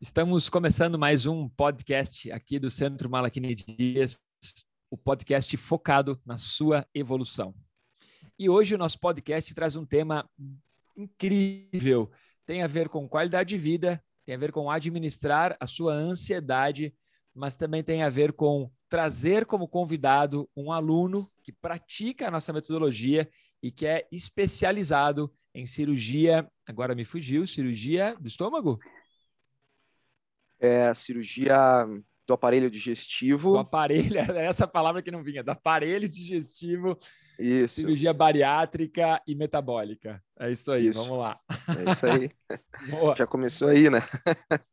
Estamos começando mais um podcast aqui do Centro Malaquini Dias, o podcast focado na sua evolução. E hoje o nosso podcast traz um tema incrível, tem a ver com qualidade de vida, tem a ver com administrar a sua ansiedade, mas também tem a ver com trazer como convidado um aluno que pratica a nossa metodologia e que é especializado em cirurgia, agora me fugiu, cirurgia do estômago? é, cirurgia do aparelho digestivo. Do aparelho, essa palavra que não vinha, do aparelho digestivo, isso. cirurgia bariátrica e metabólica. É isso aí, isso. vamos lá. É isso aí. Já começou aí, né?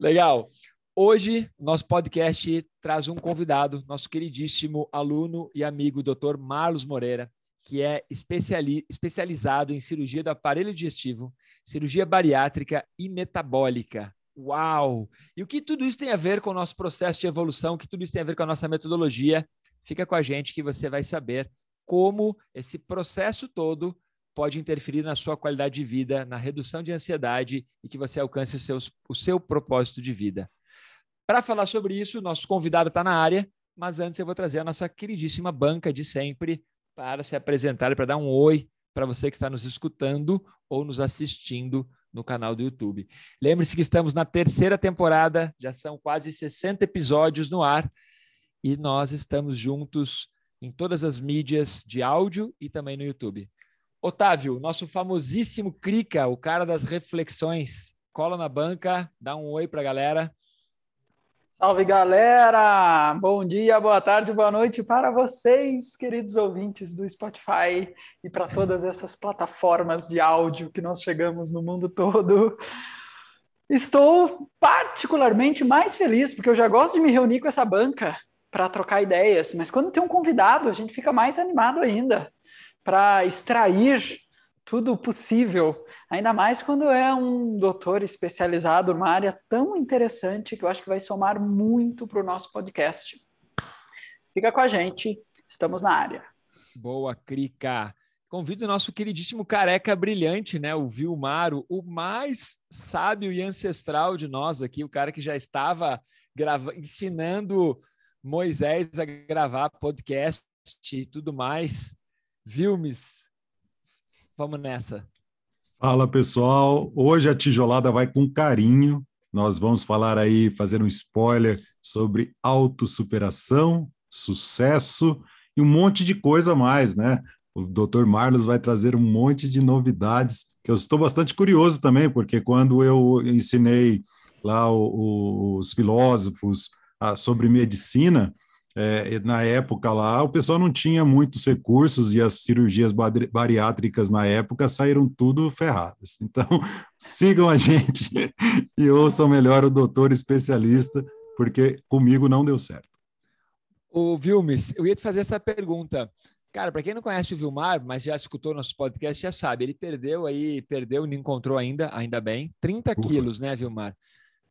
Legal. Hoje, nosso podcast traz um convidado, nosso queridíssimo aluno e amigo, Dr. Marlos Moreira, que é especiali especializado em cirurgia do aparelho digestivo, cirurgia bariátrica e metabólica. Uau! E o que tudo isso tem a ver com o nosso processo de evolução, o que tudo isso tem a ver com a nossa metodologia? Fica com a gente que você vai saber como esse processo todo pode interferir na sua qualidade de vida, na redução de ansiedade e que você alcance seus, o seu propósito de vida. Para falar sobre isso, nosso convidado está na área, mas antes eu vou trazer a nossa queridíssima banca de sempre para se apresentar e para dar um oi para você que está nos escutando ou nos assistindo no canal do YouTube. Lembre-se que estamos na terceira temporada, já são quase 60 episódios no ar e nós estamos juntos em todas as mídias de áudio e também no YouTube. Otávio, nosso famosíssimo Crica, o cara das reflexões, cola na banca, dá um oi para a galera. Salve galera! Bom dia, boa tarde, boa noite para vocês, queridos ouvintes do Spotify e para todas essas plataformas de áudio que nós chegamos no mundo todo. Estou particularmente mais feliz porque eu já gosto de me reunir com essa banca para trocar ideias, mas quando tem um convidado, a gente fica mais animado ainda para extrair tudo possível, ainda mais quando é um doutor especializado numa área tão interessante que eu acho que vai somar muito para o nosso podcast. Fica com a gente, estamos na área. Boa, Crica. Convido o nosso queridíssimo careca brilhante, né? O Vilmaro, o mais sábio e ancestral de nós aqui, o cara que já estava grava... ensinando Moisés a gravar podcast e tudo mais. Vilmes, Vamos nessa. Fala pessoal, hoje a tijolada vai com carinho. Nós vamos falar aí, fazer um spoiler sobre autossuperação, sucesso e um monte de coisa mais, né? O Dr. Marlos vai trazer um monte de novidades que eu estou bastante curioso também, porque quando eu ensinei lá os filósofos ah, sobre medicina, é, na época lá, o pessoal não tinha muitos recursos e as cirurgias bariátricas na época saíram tudo ferradas. Então, sigam a gente e ouçam melhor o doutor especialista, porque comigo não deu certo. O Vilmes, eu ia te fazer essa pergunta. Cara, para quem não conhece o Vilmar, mas já escutou nosso podcast, já sabe, ele perdeu aí, perdeu, não encontrou ainda, ainda bem, 30 Ufa. quilos, né, Vilmar?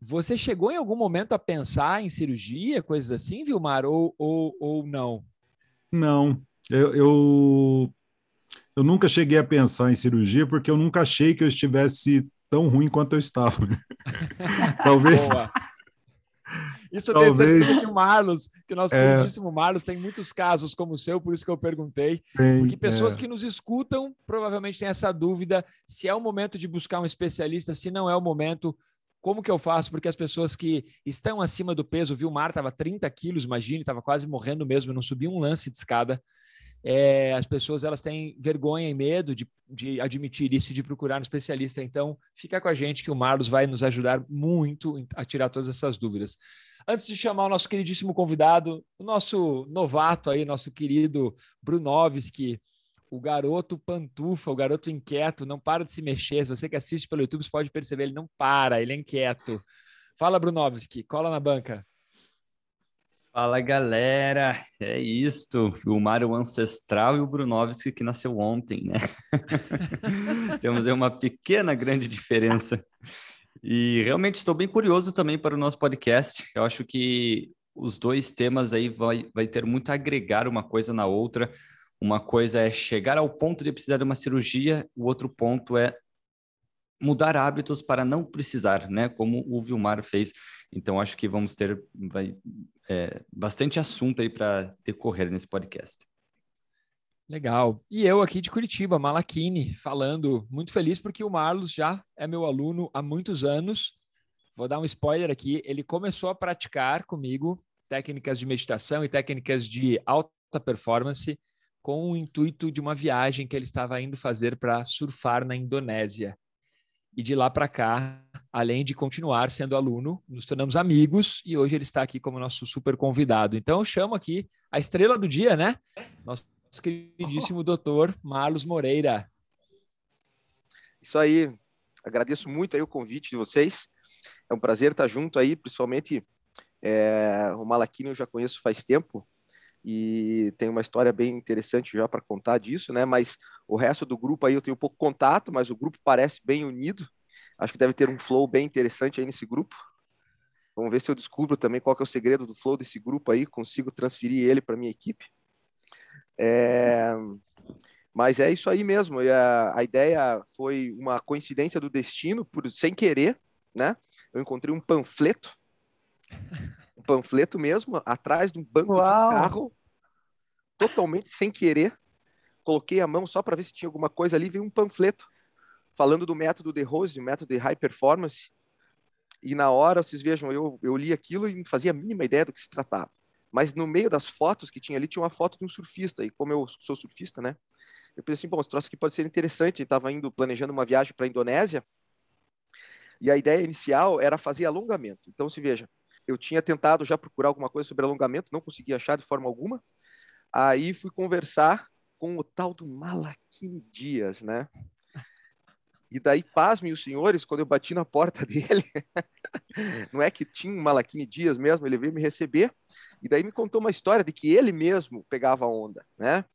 Você chegou em algum momento a pensar em cirurgia, coisas assim, Vilmar, ou, ou, ou não? Não, eu, eu, eu nunca cheguei a pensar em cirurgia porque eu nunca achei que eu estivesse tão ruim quanto eu estava. Talvez. Boa. Isso Talvez... tem certeza que o Marlos, que o nosso é... queridíssimo Marlos tem muitos casos como o seu, por isso que eu perguntei. Tem, porque pessoas é... que nos escutam provavelmente têm essa dúvida se é o momento de buscar um especialista, se não é o momento. Como que eu faço? Porque as pessoas que estão acima do peso, o Vilmar estava 30 quilos, imagine, estava quase morrendo mesmo, não subia um lance de escada. É, as pessoas elas têm vergonha e medo de, de admitir isso e de procurar um especialista. Então, fica com a gente que o Marlos vai nos ajudar muito a tirar todas essas dúvidas. Antes de chamar o nosso queridíssimo convidado, o nosso novato aí, nosso querido Brunovski, o garoto pantufa, o garoto inquieto, não para de se mexer. Se você que assiste pelo YouTube, você pode perceber, ele não para, ele é inquieto. Fala, Brunovski, cola na banca. Fala galera, é isto. O Mário Ancestral e o Brunovski que nasceu ontem, né? Temos aí uma pequena grande diferença. E realmente estou bem curioso também para o nosso podcast. Eu acho que os dois temas aí vai, vai ter muito a agregar uma coisa na outra. Uma coisa é chegar ao ponto de precisar de uma cirurgia, o outro ponto é mudar hábitos para não precisar, né? Como o Vilmar fez. Então, acho que vamos ter vai, é, bastante assunto aí para decorrer nesse podcast. Legal. E eu aqui de Curitiba, Malachini, falando muito feliz porque o Marlos já é meu aluno há muitos anos. Vou dar um spoiler aqui. Ele começou a praticar comigo técnicas de meditação e técnicas de alta performance com o intuito de uma viagem que ele estava indo fazer para surfar na Indonésia. E de lá para cá, além de continuar sendo aluno, nos tornamos amigos e hoje ele está aqui como nosso super convidado. Então eu chamo aqui a estrela do dia, né? Nosso queridíssimo doutor Marlos Moreira. Isso aí. Agradeço muito aí o convite de vocês. É um prazer estar junto aí, principalmente é, o Malaquino eu já conheço faz tempo e tem uma história bem interessante já para contar disso, né? Mas o resto do grupo aí eu tenho pouco contato, mas o grupo parece bem unido. Acho que deve ter um flow bem interessante aí nesse grupo. Vamos ver se eu descubro também qual é o segredo do flow desse grupo aí, consigo transferir ele para minha equipe. É... Mas é isso aí mesmo. A, a ideia foi uma coincidência do destino, por sem querer, né? Eu encontrei um panfleto panfleto mesmo, atrás de um banco Uau. de carro, totalmente sem querer. Coloquei a mão só para ver se tinha alguma coisa ali, veio um panfleto falando do método de Rose, o método de high performance. E na hora, vocês vejam, eu, eu li aquilo e não fazia a mínima ideia do que se tratava. Mas no meio das fotos que tinha ali, tinha uma foto de um surfista. E como eu sou surfista, né? Eu pensei assim, bom, esse troço aqui pode ser interessante. Estava indo, planejando uma viagem para a Indonésia. E a ideia inicial era fazer alongamento. Então, se veja, eu tinha tentado já procurar alguma coisa sobre alongamento, não consegui achar de forma alguma. Aí fui conversar com o tal do Malaquim Dias, né? E daí, pasmem os senhores, quando eu bati na porta dele, não é que tinha um Malaquim Dias mesmo, ele veio me receber, e daí me contou uma história de que ele mesmo pegava onda, né?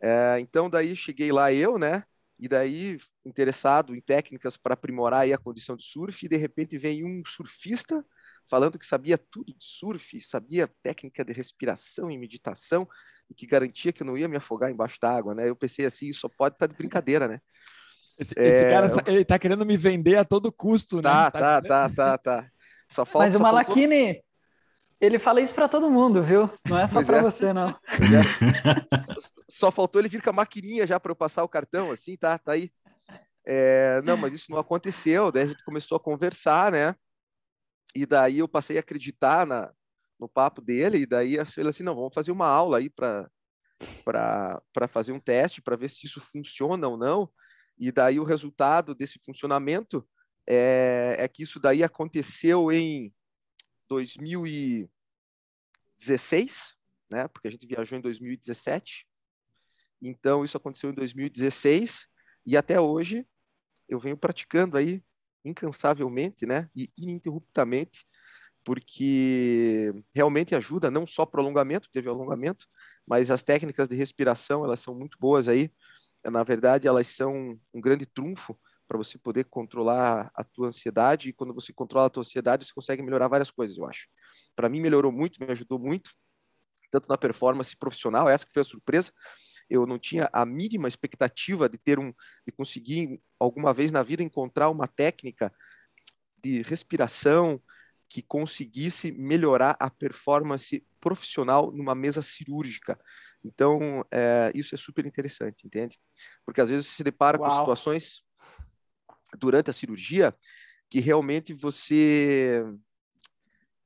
É, então, daí cheguei lá eu, né? E daí, interessado em técnicas para aprimorar a condição de surf, e de repente vem um surfista falando que sabia tudo de surf, sabia técnica de respiração e meditação, e que garantia que eu não ia me afogar embaixo d'água, né? Eu pensei assim, só pode estar tá de brincadeira, né? Esse, é... esse, cara, ele tá querendo me vender a todo custo, tá, né? Tá, tá, tá, tá, tá. Só falta, Mas o Malakini, faltou... ele fala isso para todo mundo, viu? Não é só para é. você, não. É. Só faltou ele vir com a maquininha já para eu passar o cartão, assim, tá, tá aí. É, não, mas isso não aconteceu, daí a gente começou a conversar, né? E daí eu passei a acreditar na, no papo dele, e daí ele assim, não, vamos fazer uma aula aí para para fazer um teste, para ver se isso funciona ou não. E daí o resultado desse funcionamento é, é que isso daí aconteceu em 2016, né? Porque a gente viajou em 2017. Então isso aconteceu em 2016 e até hoje eu venho praticando aí incansavelmente, né, e ininterruptamente, porque realmente ajuda não só para o alongamento, teve alongamento, mas as técnicas de respiração, elas são muito boas aí. Na verdade, elas são um grande trunfo para você poder controlar a tua ansiedade, e quando você controla a tua ansiedade, você consegue melhorar várias coisas, eu acho. Para mim melhorou muito, me ajudou muito, tanto na performance profissional, essa que foi a surpresa, eu não tinha a mínima expectativa de ter um, de conseguir alguma vez na vida encontrar uma técnica de respiração que conseguisse melhorar a performance profissional numa mesa cirúrgica. Então, é, isso é super interessante, entende? Porque às vezes você se depara Uau. com situações durante a cirurgia que realmente você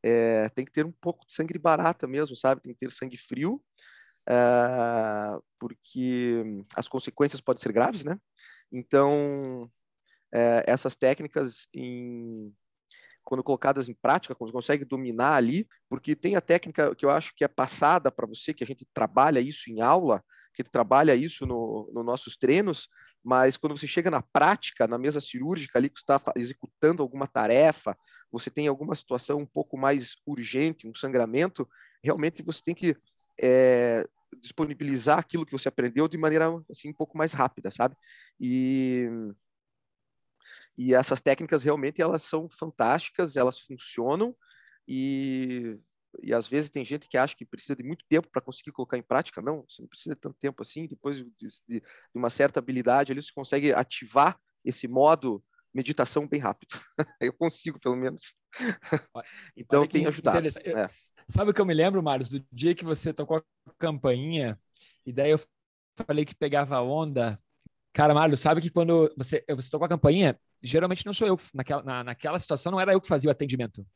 é, tem que ter um pouco de sangue barata mesmo, sabe? Tem que ter sangue frio uh, porque as consequências podem ser graves, né? Então, uh, essas técnicas, em, quando colocadas em prática, quando consegue dominar ali, porque tem a técnica que eu acho que é passada para você, que a gente trabalha isso em aula, que trabalha isso nos no nossos treinos, mas quando você chega na prática, na mesa cirúrgica ali que está executando alguma tarefa, você tem alguma situação um pouco mais urgente, um sangramento, realmente você tem que é, disponibilizar aquilo que você aprendeu de maneira assim um pouco mais rápida, sabe? E e essas técnicas realmente elas são fantásticas, elas funcionam e, e às vezes tem gente que acha que precisa de muito tempo para conseguir colocar em prática. Não, você não precisa de tanto tempo assim. Depois de, de, de uma certa habilidade ali, você consegue ativar esse modo meditação bem rápido. eu consigo, pelo menos. então tem ajudado. É. Sabe o que eu me lembro, Marcos, do dia que você tocou a campainha e daí eu falei que pegava onda. Cara, Marlos, sabe que quando você, você tocou a campainha, geralmente não sou eu. Naquela, na, naquela situação não era eu que fazia o atendimento.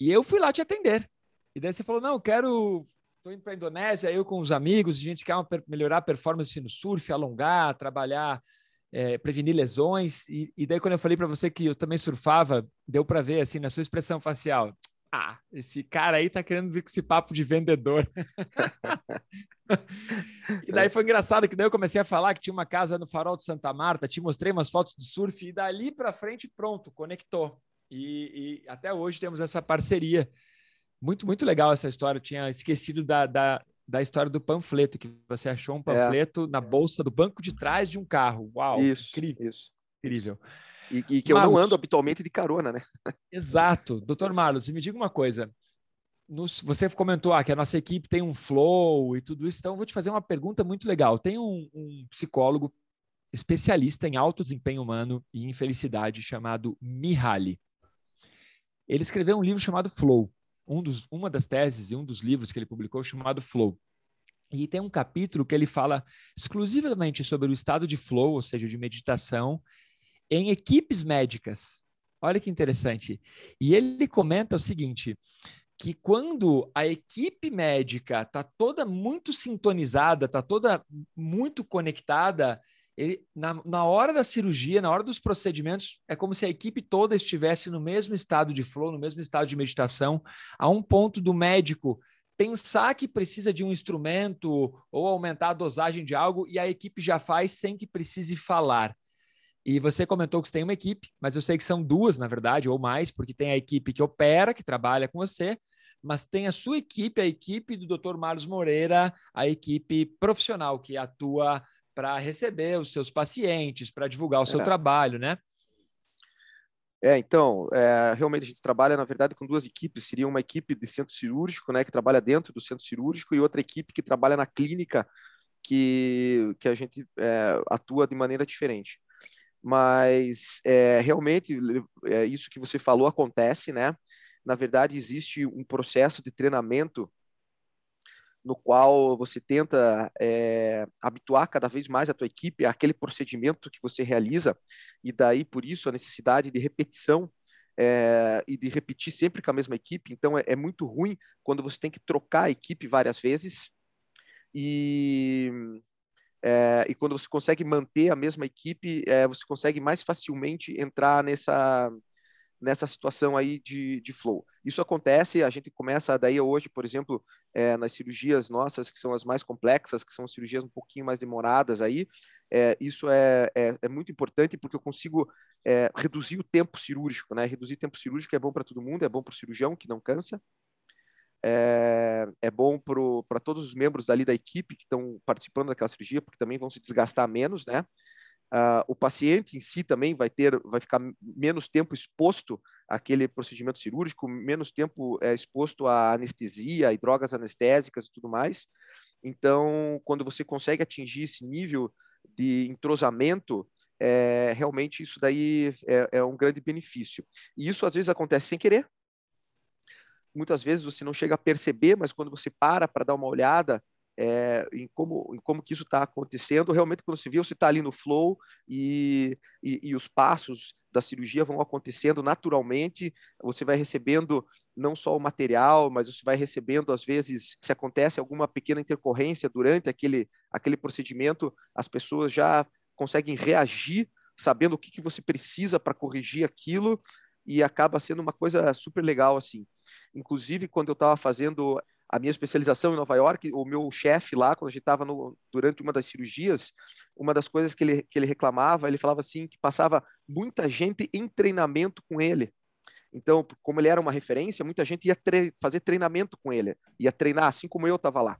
E eu fui lá te atender. E daí você falou: não, eu quero. Estou indo para a Indonésia, eu com os amigos, a gente quer melhorar a performance no surf, alongar, trabalhar, é, prevenir lesões. E, e, daí, quando eu falei para você que eu também surfava, deu para ver assim na sua expressão facial: ah, esse cara aí tá querendo vir com esse papo de vendedor. e daí foi engraçado que daí eu comecei a falar que tinha uma casa no Farol de Santa Marta, te mostrei umas fotos do surf e dali para frente, pronto, conectou. E, e, até hoje temos essa parceria. Muito, muito legal essa história. Eu tinha esquecido da, da, da história do panfleto, que você achou um é. panfleto é. na bolsa do banco de trás de um carro. Uau, isso, incrível. Isso. Incrível. E, e que Marlos, eu não ando habitualmente de carona, né? Exato. Doutor Marlos, me diga uma coisa. Nos, você comentou ah, que a nossa equipe tem um flow e tudo isso, então eu vou te fazer uma pergunta muito legal. Tem um, um psicólogo especialista em alto desempenho humano e infelicidade chamado Mihaly. Ele escreveu um livro chamado Flow, um dos, uma das teses e um dos livros que ele publicou chamado Flow. E tem um capítulo que ele fala exclusivamente sobre o estado de flow, ou seja, de meditação, em equipes médicas. Olha que interessante. E ele comenta o seguinte: que quando a equipe médica está toda muito sintonizada, está toda muito conectada, ele, na, na hora da cirurgia, na hora dos procedimentos, é como se a equipe toda estivesse no mesmo estado de flow, no mesmo estado de meditação, a um ponto do médico pensar que precisa de um instrumento ou aumentar a dosagem de algo e a equipe já faz sem que precise falar. E você comentou que você tem uma equipe, mas eu sei que são duas, na verdade, ou mais, porque tem a equipe que opera, que trabalha com você, mas tem a sua equipe, a equipe do Dr. Marlos Moreira, a equipe profissional que atua para receber os seus pacientes, para divulgar o seu é. trabalho, né? É, então, é, realmente a gente trabalha, na verdade, com duas equipes. Seria uma equipe de centro cirúrgico, né, que trabalha dentro do centro cirúrgico, e outra equipe que trabalha na clínica, que, que a gente é, atua de maneira diferente mas é, realmente é, isso que você falou acontece, né? Na verdade, existe um processo de treinamento no qual você tenta é, habituar cada vez mais a tua equipe àquele procedimento que você realiza, e daí, por isso, a necessidade de repetição é, e de repetir sempre com a mesma equipe. Então, é, é muito ruim quando você tem que trocar a equipe várias vezes, e é, e quando você consegue manter a mesma equipe, é, você consegue mais facilmente entrar nessa, nessa situação aí de, de flow. Isso acontece, a gente começa daí hoje, por exemplo, é, nas cirurgias nossas, que são as mais complexas, que são cirurgias um pouquinho mais demoradas aí, isso é, é, é, muito importante porque eu consigo reduzir o tempo cirúrgico, né? Reduzir tempo cirúrgico é bom para todo mundo, é bom para o cirurgião que não cansa, é, é bom para todos os membros dali da equipe que estão participando daquela cirurgia, porque também vão se desgastar menos, né? Uh, o paciente em si também vai ter, vai ficar menos tempo exposto àquele procedimento cirúrgico, menos tempo é, exposto à anestesia e drogas anestésicas e tudo mais. Então, quando você consegue atingir esse nível de entrosamento, é, realmente isso daí é, é um grande benefício. E isso às vezes acontece sem querer, muitas vezes você não chega a perceber, mas quando você para para dar uma olhada é, em, como, em como que isso está acontecendo, realmente quando você vê, você está ali no flow e, e, e, os passos da cirurgia vão acontecendo naturalmente, você vai recebendo não só o material, mas você vai recebendo, às vezes, se acontece alguma pequena intercorrência durante aquele, aquele procedimento, as pessoas já conseguem reagir sabendo o que, que você precisa para corrigir aquilo e acaba sendo uma coisa super legal assim. Inclusive, quando eu estava fazendo a minha especialização em Nova York, o meu chefe lá, quando a gente estava durante uma das cirurgias, uma das coisas que ele, que ele reclamava, ele falava assim, que passava muita gente em treinamento com ele. Então, como ele era uma referência, muita gente ia tre fazer treinamento com ele, ia treinar, assim como eu estava lá.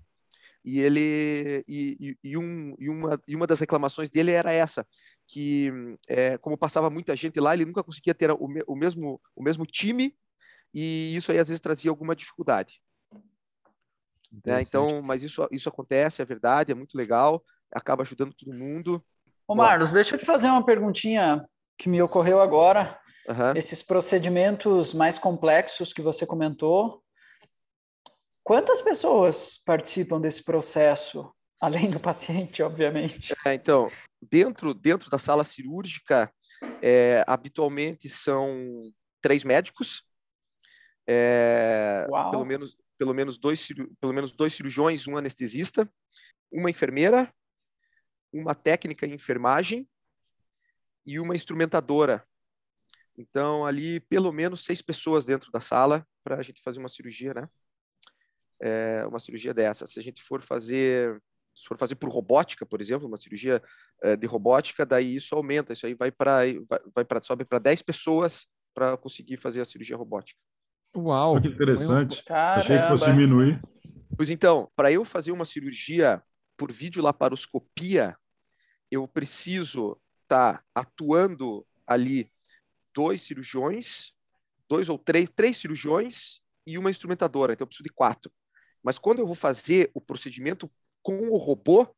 E ele e, e, um, e, uma, e uma das reclamações dele era essa, que é, como passava muita gente lá, ele nunca conseguia ter o, o, mesmo, o mesmo time, e isso aí às vezes trazia alguma dificuldade. Né? Então, mas isso, isso acontece, é verdade, é muito legal, acaba ajudando todo mundo. Ô Marlos, deixa eu te fazer uma perguntinha que me ocorreu agora. Uhum. Esses procedimentos mais complexos que você comentou, quantas pessoas participam desse processo, além do paciente, obviamente? É, então, dentro, dentro da sala cirúrgica, é, habitualmente são três médicos, é, pelo menos pelo menos dois pelo menos dois cirurgiões, um anestesista, uma enfermeira, uma técnica em enfermagem e uma instrumentadora. Então, ali, pelo menos seis pessoas dentro da sala para a gente fazer uma cirurgia, né? É, uma cirurgia dessa. Se a gente for fazer, se for fazer por robótica, por exemplo, uma cirurgia é, de robótica, daí isso aumenta. Isso aí vai para vai, vai para sobe para 10 pessoas para conseguir fazer a cirurgia robótica. Uau! Que interessante. Caramba. Achei que fosse diminuir. Pois então, para eu fazer uma cirurgia por videolaparoscopia, eu preciso estar tá atuando ali dois cirurgiões, dois ou três, três cirurgiões e uma instrumentadora, então eu preciso de quatro. Mas quando eu vou fazer o procedimento com o robô,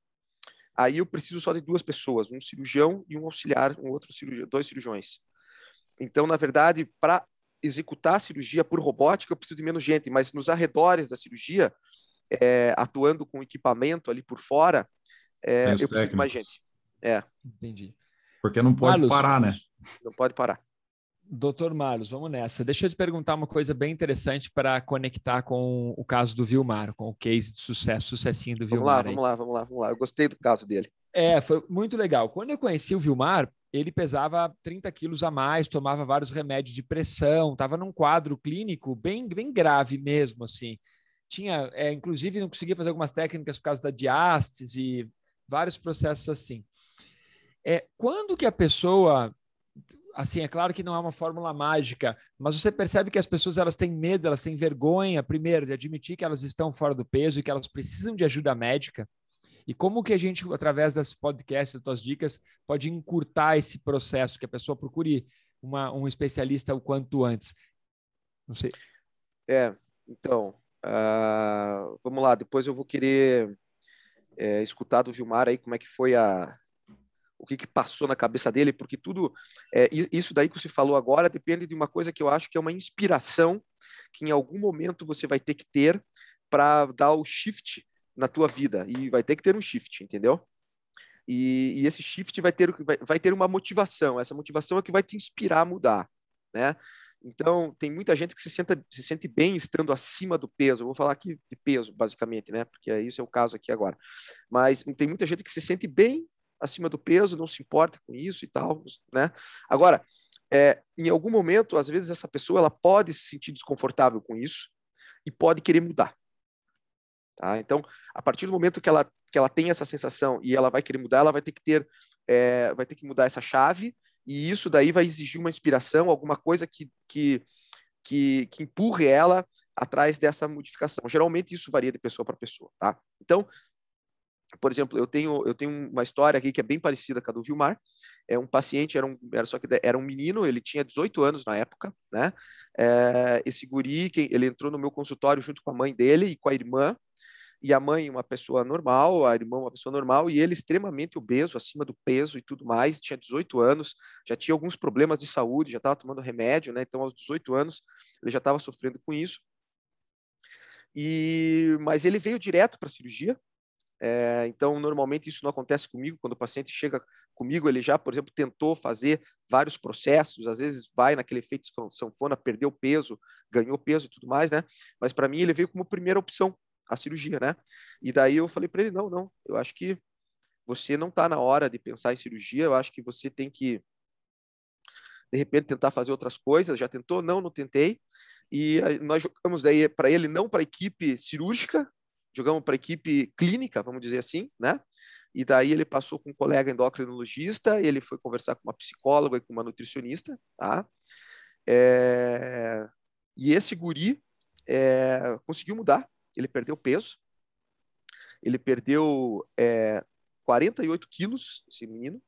aí eu preciso só de duas pessoas, um cirurgião e um auxiliar, um outro cirurgião, dois cirurgiões. Então, na verdade, para executar a cirurgia por robótica, eu preciso de menos gente, mas nos arredores da cirurgia, é, atuando com equipamento ali por fora, é, eu preciso de mais gente. É. Entendi. Porque não pode Marlos, parar, né? Não pode parar. Doutor Marlos, vamos nessa. Deixa eu te perguntar uma coisa bem interessante para conectar com o caso do Vilmar, com o case de sucesso, sucessinho do Vilmar. Vamos lá, vamos lá, vamos lá, vamos lá. Eu gostei do caso dele. É, foi muito legal. Quando eu conheci o Vilmar, ele pesava 30 quilos a mais, tomava vários remédios de pressão, estava num quadro clínico bem, bem grave mesmo, assim. Tinha, é, inclusive, não conseguia fazer algumas técnicas por causa da diástase, vários processos assim. É, quando que a pessoa, assim, é claro que não é uma fórmula mágica, mas você percebe que as pessoas elas têm medo, elas têm vergonha, primeiro, de admitir que elas estão fora do peso e que elas precisam de ajuda médica. E como que a gente, através desse podcast, das tuas dicas, pode encurtar esse processo, que a pessoa procure uma, um especialista o quanto antes? Não sei. É, então, uh, vamos lá, depois eu vou querer é, escutar do Vilmar aí como é que foi a, o que, que passou na cabeça dele, porque tudo é, isso daí que você falou agora depende de uma coisa que eu acho que é uma inspiração que em algum momento você vai ter que ter para dar o shift na tua vida e vai ter que ter um shift, entendeu? E, e esse shift vai ter vai, vai ter uma motivação. Essa motivação é que vai te inspirar a mudar, né? Então, tem muita gente que se, senta, se sente bem estando acima do peso. Eu vou falar aqui de peso, basicamente, né? Porque isso é o caso aqui agora. Mas tem muita gente que se sente bem acima do peso, não se importa com isso e tal, né? Agora, é, em algum momento, às vezes essa pessoa ela pode se sentir desconfortável com isso e pode querer mudar. Tá? Então, a partir do momento que ela, que ela tem essa sensação e ela vai querer mudar, ela vai ter que ter, é, vai ter que mudar essa chave e isso daí vai exigir uma inspiração, alguma coisa que, que, que, que empurre ela atrás dessa modificação. Geralmente isso varia de pessoa para pessoa, tá? Então, por exemplo, eu tenho, eu tenho uma história aqui que é bem parecida com a do Vilmar. É um paciente, era, um, era só que era um menino, ele tinha 18 anos na época, né? É, esse guri, ele entrou no meu consultório junto com a mãe dele e com a irmã, e a mãe uma pessoa normal, a irmã uma pessoa normal, e ele extremamente obeso, acima do peso e tudo mais, tinha 18 anos, já tinha alguns problemas de saúde, já estava tomando remédio, né? Então, aos 18 anos, ele já estava sofrendo com isso. E, mas ele veio direto para a cirurgia, é, então, normalmente isso não acontece comigo. Quando o paciente chega comigo, ele já, por exemplo, tentou fazer vários processos, às vezes vai naquele efeito sanfona, perdeu peso, ganhou peso e tudo mais, né? Mas para mim ele veio como primeira opção a cirurgia, né? E daí eu falei para ele: não, não, eu acho que você não está na hora de pensar em cirurgia, eu acho que você tem que, de repente, tentar fazer outras coisas. Já tentou? Não, não tentei. E nós jogamos daí para ele, não para a equipe cirúrgica, jogamos para a equipe clínica, vamos dizer assim, né? E daí ele passou com um colega endocrinologista, ele foi conversar com uma psicóloga e com uma nutricionista, tá? É... E esse guri é... conseguiu mudar, ele perdeu peso, ele perdeu é, 48 quilos, esse menino,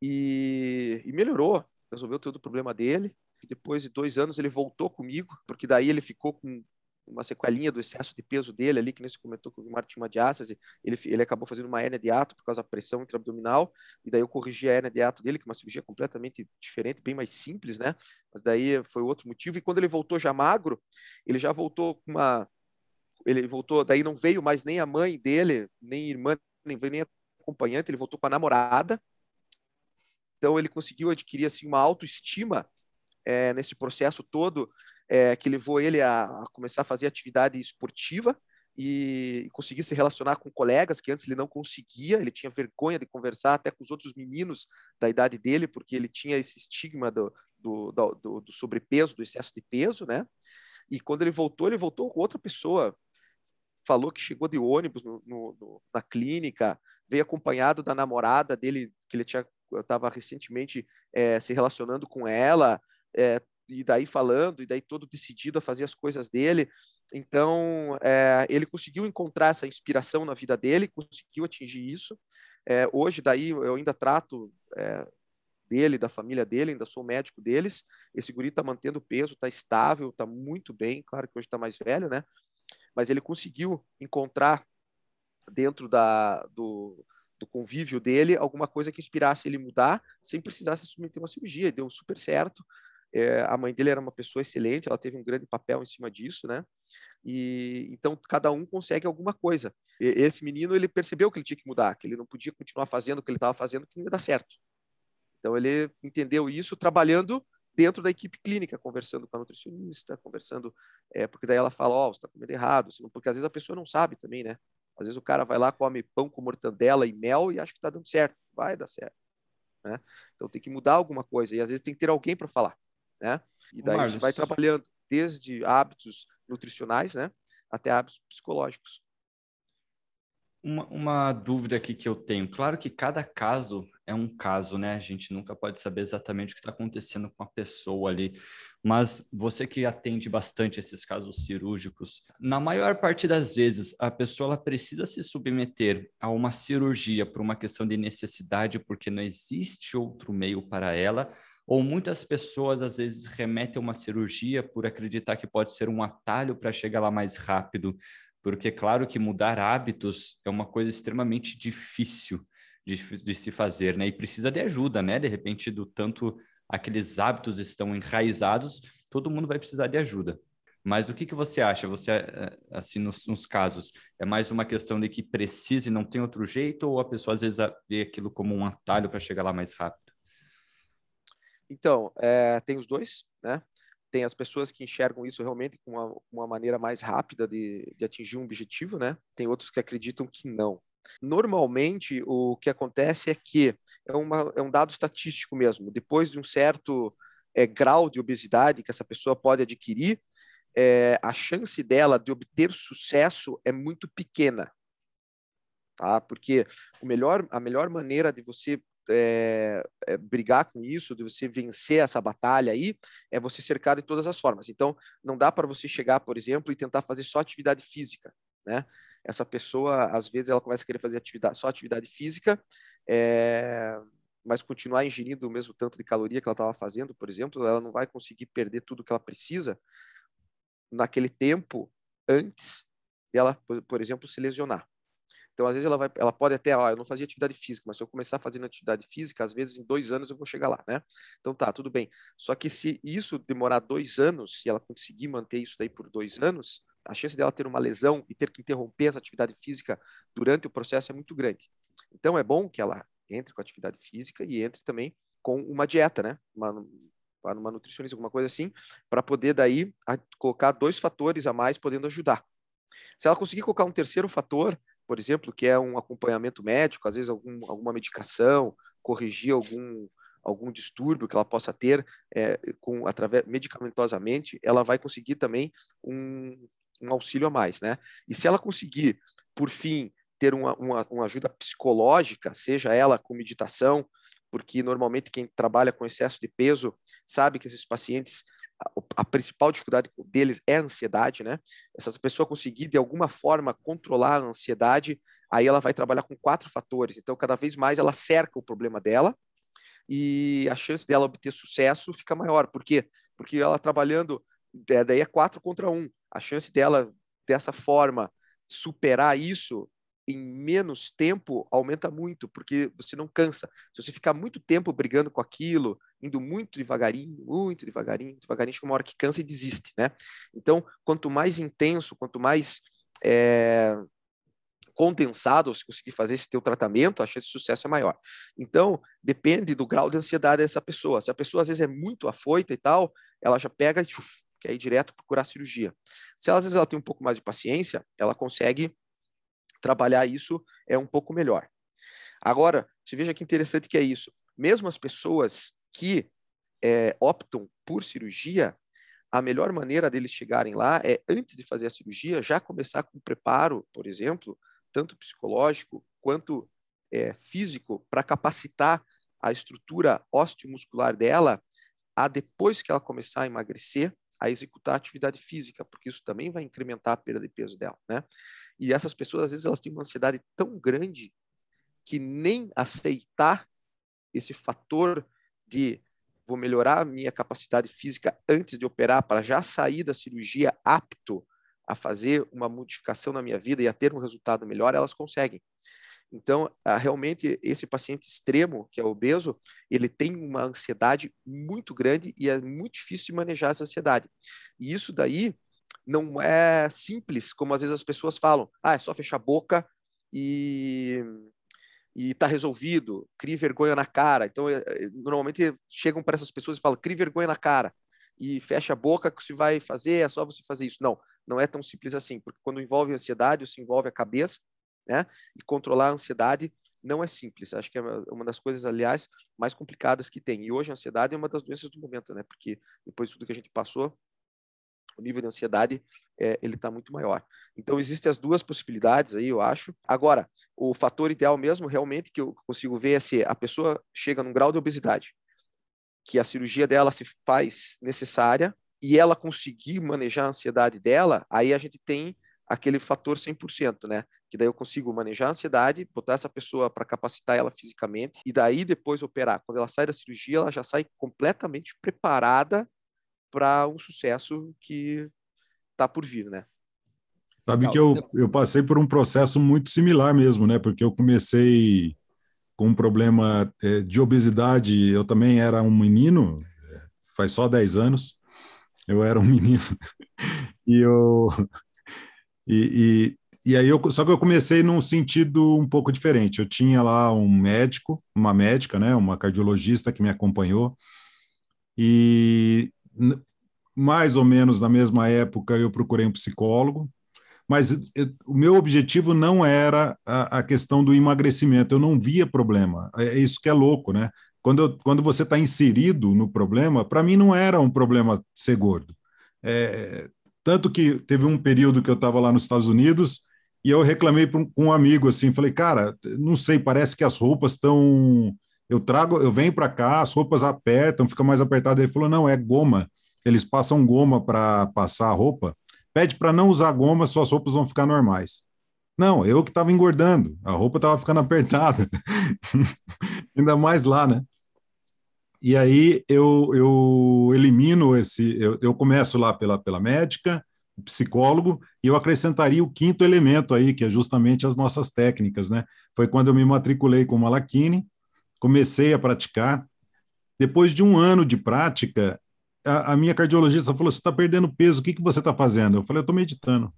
e, e melhorou, resolveu todo o problema dele. Depois de dois anos ele voltou comigo, porque daí ele ficou com uma sequelinha do excesso de peso dele ali, que nem se comentou com o Martin Diástase, ele, ele acabou fazendo uma hernia de ato por causa da pressão intraabdominal, e daí eu corrigi a hernia de ato dele, que é uma cirurgia completamente diferente, bem mais simples, né? Mas daí foi outro motivo, e quando ele voltou já magro, ele já voltou com uma... Ele voltou, daí não veio mais nem a mãe dele, nem irmã, nem veio nem acompanhante, ele voltou com a namorada, então ele conseguiu adquirir assim uma autoestima é, nesse processo todo é, que levou ele a, a, começar a fazer atividade esportiva e, conseguir se relacionar com colegas que antes ele não conseguia, ele tinha vergonha de conversar até com os outros meninos da idade dele, porque ele tinha esse estigma do, do, do, do sobrepeso, do excesso de peso, né? E quando ele voltou, ele voltou com outra pessoa, falou que chegou de ônibus no, no, na clínica, veio acompanhado da namorada dele, que ele tinha estava recentemente é, se relacionando com ela, é, e daí falando, e daí todo decidido a fazer as coisas dele. Então, é, ele conseguiu encontrar essa inspiração na vida dele, conseguiu atingir isso. hoje, daí, eu ainda trato dele, da família dele, ainda sou médico deles. Esse guri está mantendo peso, está estável, está muito bem. Claro que hoje está mais velho, né? Mas ele conseguiu encontrar dentro da, do, do convívio dele alguma coisa que inspirasse ele mudar sem precisar se submeter a uma cirurgia. Deu super certo. É, a mãe dele era uma pessoa excelente, ela teve um grande papel em cima disso, né? E então cada um consegue alguma coisa. E, esse menino ele percebeu que ele tinha que mudar, que ele não podia continuar fazendo o que ele estava fazendo, que não ia dar certo. Então ele entendeu isso trabalhando dentro da equipe clínica, conversando com a nutricionista, conversando, é, porque daí ela fala, ó, oh, você está comendo errado, porque às vezes a pessoa não sabe também, né? Às vezes o cara vai lá, come pão com mortandela e mel e acha que está dando certo. Vai dar certo. Né? Então tem que mudar alguma coisa. E às vezes tem que ter alguém para falar. Né? E daí a gente vai trabalhando desde hábitos nutricionais né? até hábitos psicológicos. Uma, uma, dúvida aqui que eu tenho. Claro que cada caso é um caso, né? A gente nunca pode saber exatamente o que está acontecendo com a pessoa ali. Mas você que atende bastante esses casos cirúrgicos, na maior parte das vezes a pessoa precisa se submeter a uma cirurgia por uma questão de necessidade, porque não existe outro meio para ela. Ou muitas pessoas às vezes remetem a uma cirurgia por acreditar que pode ser um atalho para chegar lá mais rápido porque, claro, que mudar hábitos é uma coisa extremamente difícil de, de se fazer, né? E precisa de ajuda, né? De repente, do tanto aqueles hábitos estão enraizados, todo mundo vai precisar de ajuda. Mas o que, que você acha? Você, eh, assim, nos, nos, casos, é mais uma questão de que precisa e não tem outro jeito, ou a pessoa às vezes vê aquilo como um atalho para chegar lá mais rápido? Então, é, tem os dois, né? tem as pessoas que enxergam isso realmente com uma, uma maneira mais rápida de, de atingir um objetivo, né? Tem outros que acreditam que não. Normalmente, o que acontece é que é, uma, é um dado estatístico mesmo. Depois de um certo é, grau de obesidade que essa pessoa pode adquirir, é, a chance dela de obter sucesso é muito pequena. Tá? Porque o melhor, a melhor maneira de você é, é, brigar com isso, de você vencer essa batalha aí, é você cercar de todas as formas. Então, não dá para você chegar, por exemplo, e tentar fazer só atividade física, né? Essa pessoa, às vezes, ela começa a querer fazer atividade, só atividade física, é, mas continuar ingerindo o mesmo tanto de caloria que ela estava fazendo, por exemplo, ela não vai conseguir perder tudo que ela precisa naquele tempo antes dela, por, por exemplo, se lesionar. Então, às vezes, ela, vai, ela pode até, ó, eu não fazia atividade física, mas se eu começar fazendo atividade física, às vezes em dois anos eu vou chegar lá, né? Então, tá, tudo bem. Só que se isso demorar dois anos, se ela conseguir manter isso daí por dois anos, a chance dela ter uma lesão e ter que interromper essa atividade física durante o processo é muito grande. Então, é bom que ela entre com atividade física e entre também com uma dieta, né? Uma, uma nutricionista, alguma coisa assim, para poder daí colocar dois fatores a mais podendo ajudar. Se ela conseguir colocar um terceiro fator, por exemplo, que é um acompanhamento médico, às vezes algum, alguma medicação, corrigir algum, algum distúrbio que ela possa ter é, com através medicamentosamente, ela vai conseguir também um, um auxílio a mais, né? E se ela conseguir, por fim, ter uma, uma, uma ajuda psicológica, seja ela com meditação porque normalmente quem trabalha com excesso de peso sabe que esses pacientes a, principal dificuldade deles é a ansiedade, né? Essa pessoa conseguir de alguma forma controlar a ansiedade, aí ela vai trabalhar com quatro fatores. Então, cada vez mais ela cerca o problema dela e a chance dela obter sucesso fica maior. Por quê? Porque ela trabalhando, é, daí é quatro contra um. A chance dela, dessa forma, superar isso em menos tempo aumenta muito, porque você não cansa. Se você ficar muito tempo brigando com aquilo, indo muito devagarinho, muito devagarinho, devagarinho, chega uma hora que cansa e desiste, né? Então, quanto mais intenso, quanto mais é, condensado você conseguir fazer esse teu tratamento, a chance de sucesso é maior. Então, depende do grau de ansiedade dessa pessoa. Se a pessoa às vezes é muito afoita e tal, ela já pega e quer ir direto procurar cirurgia. Se ela, às vezes ela tem um pouco mais de paciência, ela consegue trabalhar isso é um pouco melhor. Agora, você veja que interessante que é isso. Mesmo as pessoas que é, optam por cirurgia, a melhor maneira deles chegarem lá é, antes de fazer a cirurgia, já começar com o preparo, por exemplo, tanto psicológico quanto é, físico, para capacitar a estrutura osteomuscular dela a, depois que ela começar a emagrecer, a executar atividade física, porque isso também vai incrementar a perda de peso dela, né? E essas pessoas, às vezes, elas têm uma ansiedade tão grande que nem aceitar esse fator de vou melhorar a minha capacidade física antes de operar para já sair da cirurgia apto a fazer uma modificação na minha vida e a ter um resultado melhor, elas conseguem. Então, realmente, esse paciente extremo, que é obeso, ele tem uma ansiedade muito grande e é muito difícil de manejar essa ansiedade. E isso daí não é simples, como às vezes as pessoas falam. Ah, é só fechar a boca e e está resolvido, crie vergonha na cara. Então, é, é, normalmente chegam para essas pessoas e falam, crie vergonha na cara e fecha a boca que você vai fazer, é só você fazer isso. Não, não é tão simples assim, porque quando envolve ansiedade, se envolve a cabeça, né? E controlar a ansiedade não é simples. Acho que é uma das coisas, aliás, mais complicadas que tem. E hoje a ansiedade é uma das doenças do momento, né? Porque depois de tudo que a gente passou, o nível de ansiedade é, ele está muito maior. Então existem as duas possibilidades aí, eu acho. Agora, o fator ideal mesmo, realmente que eu consigo ver é se a pessoa chega num grau de obesidade, que a cirurgia dela se faz necessária e ela conseguir manejar a ansiedade dela, aí a gente tem aquele fator 100%, né? Que daí eu consigo manejar a ansiedade, botar essa pessoa para capacitar ela fisicamente e daí depois operar. Quando ela sai da cirurgia, ela já sai completamente preparada para um sucesso que está por vir, né? Sabe que eu, eu passei por um processo muito similar mesmo, né? Porque eu comecei com um problema é, de obesidade. Eu também era um menino, é, faz só 10 anos. Eu era um menino. e eu e, e, e, aí eu só que eu comecei num sentido um pouco diferente. Eu tinha lá um médico, uma médica, né, uma cardiologista que me acompanhou. E mais ou menos na mesma época eu procurei um psicólogo, mas o meu objetivo não era a, questão do emagrecimento, eu não via problema. É, é isso que é louco, né? Quando, eu, quando você está inserido no problema, para mim não era um problema ser gordo. É, tanto que teve um período que eu estava lá nos Estados Unidos e eu reclamei com um amigo assim, falei, cara, não sei, parece que as roupas estão. Eu trago, eu venho para cá, as roupas apertam, fica mais apertado. Ele falou, não, é goma. Eles passam goma para passar a roupa. Pede para não usar goma, suas roupas vão ficar normais. Não, eu que estava engordando, a roupa estava ficando apertada. Ainda mais lá, né? E aí eu, eu elimino esse, eu, eu começo lá pela, pela médica, psicólogo, e eu acrescentaria o quinto elemento aí, que é justamente as nossas técnicas, né? Foi quando eu me matriculei com Malakini, comecei a praticar. Depois de um ano de prática, a, a minha cardiologista falou: você está perdendo peso, o que, que você está fazendo? Eu falei: eu estou meditando.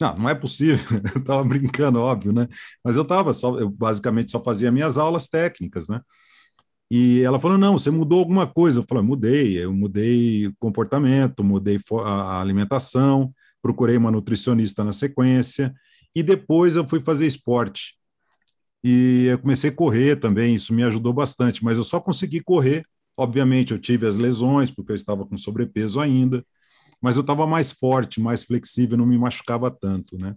Não, não é possível. eu estava brincando, óbvio, né? Mas eu estava só, eu basicamente só fazia minhas aulas técnicas, né? E ela falou: não, você mudou alguma coisa. Eu falei: mudei, eu mudei comportamento, mudei a alimentação, procurei uma nutricionista na sequência, e depois eu fui fazer esporte. E eu comecei a correr também, isso me ajudou bastante, mas eu só consegui correr. Obviamente, eu tive as lesões, porque eu estava com sobrepeso ainda, mas eu estava mais forte, mais flexível, não me machucava tanto, né?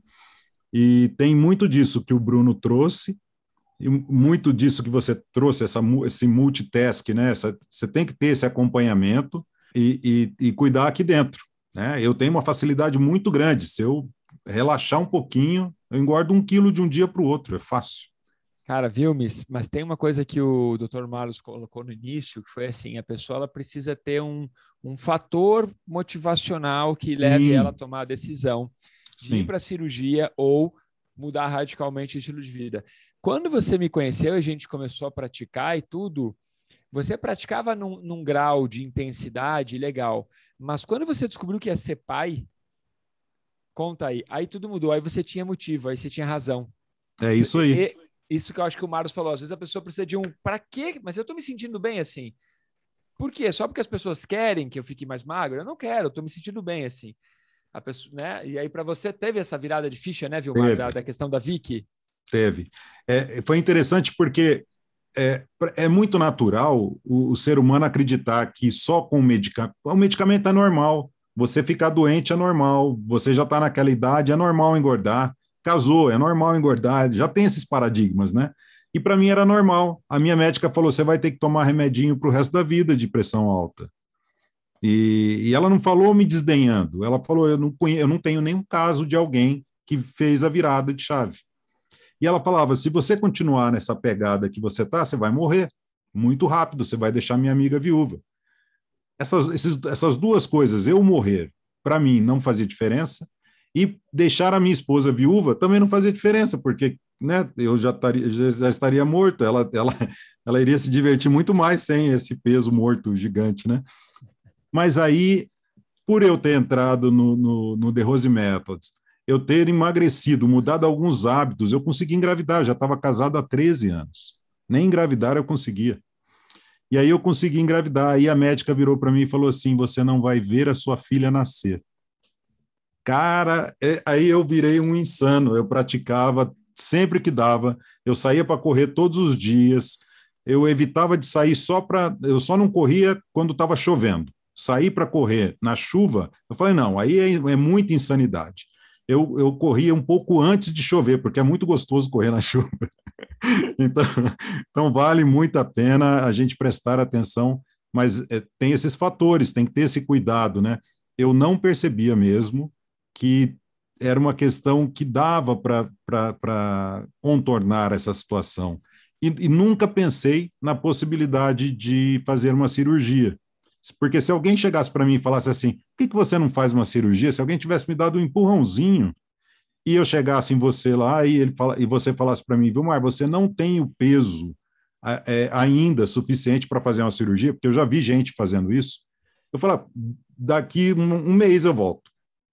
E tem muito disso que o Bruno trouxe, e muito disso que você trouxe, essa, esse multitask, né? Essa, você tem que ter esse acompanhamento e, e, e cuidar aqui dentro. Né? Eu tenho uma facilidade muito grande. Se eu relaxar um pouquinho, eu engordo um quilo de um dia para o outro, é fácil. Cara, viu, Miss? Mas tem uma coisa que o Dr. Marlos colocou no início, que foi assim, a pessoa ela precisa ter um, um fator motivacional que Sim. leve ela a tomar a decisão de Sim. ir para a cirurgia ou mudar radicalmente o estilo de vida. Quando você me conheceu e a gente começou a praticar e tudo, você praticava num, num grau de intensidade legal, mas quando você descobriu que ia ser pai, conta aí, aí tudo mudou, aí você tinha motivo, aí você tinha razão. É isso aí. E, isso que eu acho que o Marcos falou. Às vezes a pessoa precisa de um. Para quê? Mas eu tô me sentindo bem assim. Por quê? Só porque as pessoas querem que eu fique mais magro? Eu não quero, eu tô me sentindo bem assim. A pessoa, né? E aí, para você, teve essa virada de ficha, né, Vilmar, da, da, questão da Vicky? Teve. É, foi interessante porque é, é muito natural o, o, ser humano acreditar que só com o medicamento. O medicamento é normal. Você ficar doente é normal. Você já está naquela idade, é normal engordar casou, é normal engordar, já tem esses paradigmas, né? E para mim era normal. A minha médica falou: você vai ter que tomar remedinho para o resto da vida de pressão alta. E, e, ela não falou me desdenhando, ela falou: eu não, eu não tenho nenhum caso de alguém que fez a virada de chave. E ela falava: se você continuar nessa pegada que você tá, você vai morrer muito rápido, você vai deixar minha amiga viúva. Essas, esses, essas duas coisas, eu morrer, para mim não fazia diferença, e deixar a minha esposa viúva também não fazia diferença, porque né, eu já, taria, já, já, estaria morto, ela, ela, ela iria se divertir muito mais sem esse peso morto gigante, né? Mas aí, por eu ter entrado no, no, no The Rose Methods, eu ter emagrecido, mudado alguns hábitos, eu consegui engravidar, já estava casado há 13 anos. Nem engravidar eu conseguia. E aí eu consegui engravidar, aí a médica virou para mim e falou assim: "Você não vai ver a sua filha nascer". Cara, é, aí eu virei um insano. Eu praticava sempre que dava. Eu saía para correr todos os dias. Eu evitava de sair só para. Eu só não corria quando estava chovendo. Sair para correr na chuva, eu falei, não, aí é, é muita insanidade. Eu, eu corria um pouco antes de chover, porque é muito gostoso correr na chuva. então, então, vale muito a pena a gente prestar atenção, mas é, tem esses fatores, tem que ter esse cuidado, né? Eu não percebia mesmo, que era uma questão que dava para contornar essa situação. E, e, nunca pensei na possibilidade de fazer uma cirurgia. Porque se alguém chegasse para mim e falasse assim, por que, que você não faz uma cirurgia? Se alguém tivesse me dado um empurrãozinho e eu chegasse em você lá e, ele fala, e você falasse para mim, Vilmar, você não tem o peso é, ainda suficiente para fazer uma cirurgia, porque eu já vi gente fazendo isso, eu falo, daqui um, um mês eu volto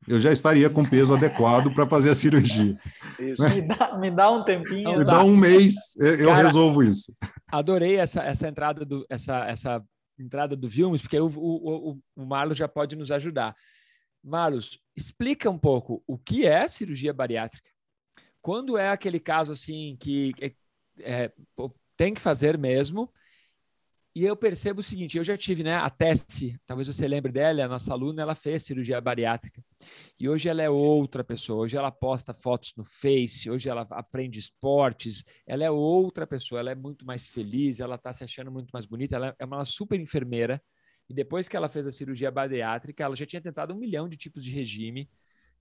eu já estaria com peso adequado para fazer a cirurgia. Isso. Me, dá, me, dá, um tempinho. Me dá um mês, eu Cara, resolvo isso. Adorei essa, essa entrada do essa, essa entrada do Vilmes, porque o, o, o, o Marlos já pode nos ajudar. Marlos, explica um pouco o que é cirurgia bariátrica. Quando é aquele caso assim que é, é, tem que fazer mesmo, e eu percebo o seguinte, eu já tive, né, a Tessie, talvez você lembre dela, a nossa aluna, ela fez cirurgia bariátrica. E hoje ela é outra pessoa, hoje ela posta fotos no Face, hoje ela aprende esportes, ela é outra pessoa, ela é muito mais feliz, ela está se achando muito mais bonita, ela é uma super enfermeira. E depois que ela fez a cirurgia bariátrica, ela já tinha tentado um milhão de tipos de regime.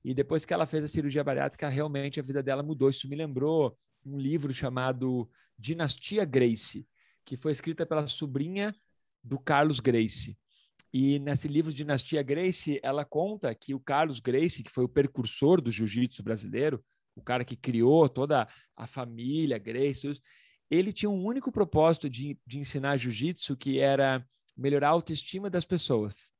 E depois que ela fez a cirurgia bariátrica, realmente a vida dela mudou. Isso me lembrou um livro chamado Dinastia Grace que foi escrita pela sobrinha do Carlos Grace. E nesse livro Dinastia Grace, ela conta que o Carlos Grace, que foi o precursor do jiu-jitsu brasileiro, o cara que criou toda a família Grace, ele tinha um único propósito de, de ensinar jiu-jitsu, que era melhorar a autoestima das pessoas.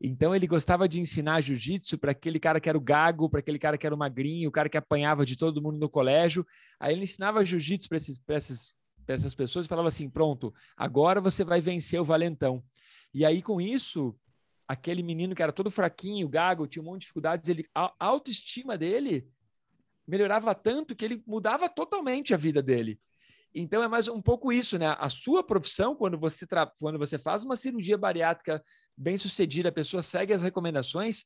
Então ele gostava de ensinar jiu-jitsu para aquele cara que era o gago, para aquele cara que era o magrinho, o cara que apanhava de todo mundo no colégio. Aí ele ensinava jiu-jitsu para esses, esses para essas pessoas e falava assim: pronto, agora você vai vencer o valentão. E aí, com isso, aquele menino que era todo fraquinho, gago, tinha um monte de dificuldades, ele, a autoestima dele melhorava tanto que ele mudava totalmente a vida dele. Então é mais um pouco isso, né? A sua profissão, quando você, quando você faz uma cirurgia bariátrica bem sucedida, a pessoa segue as recomendações,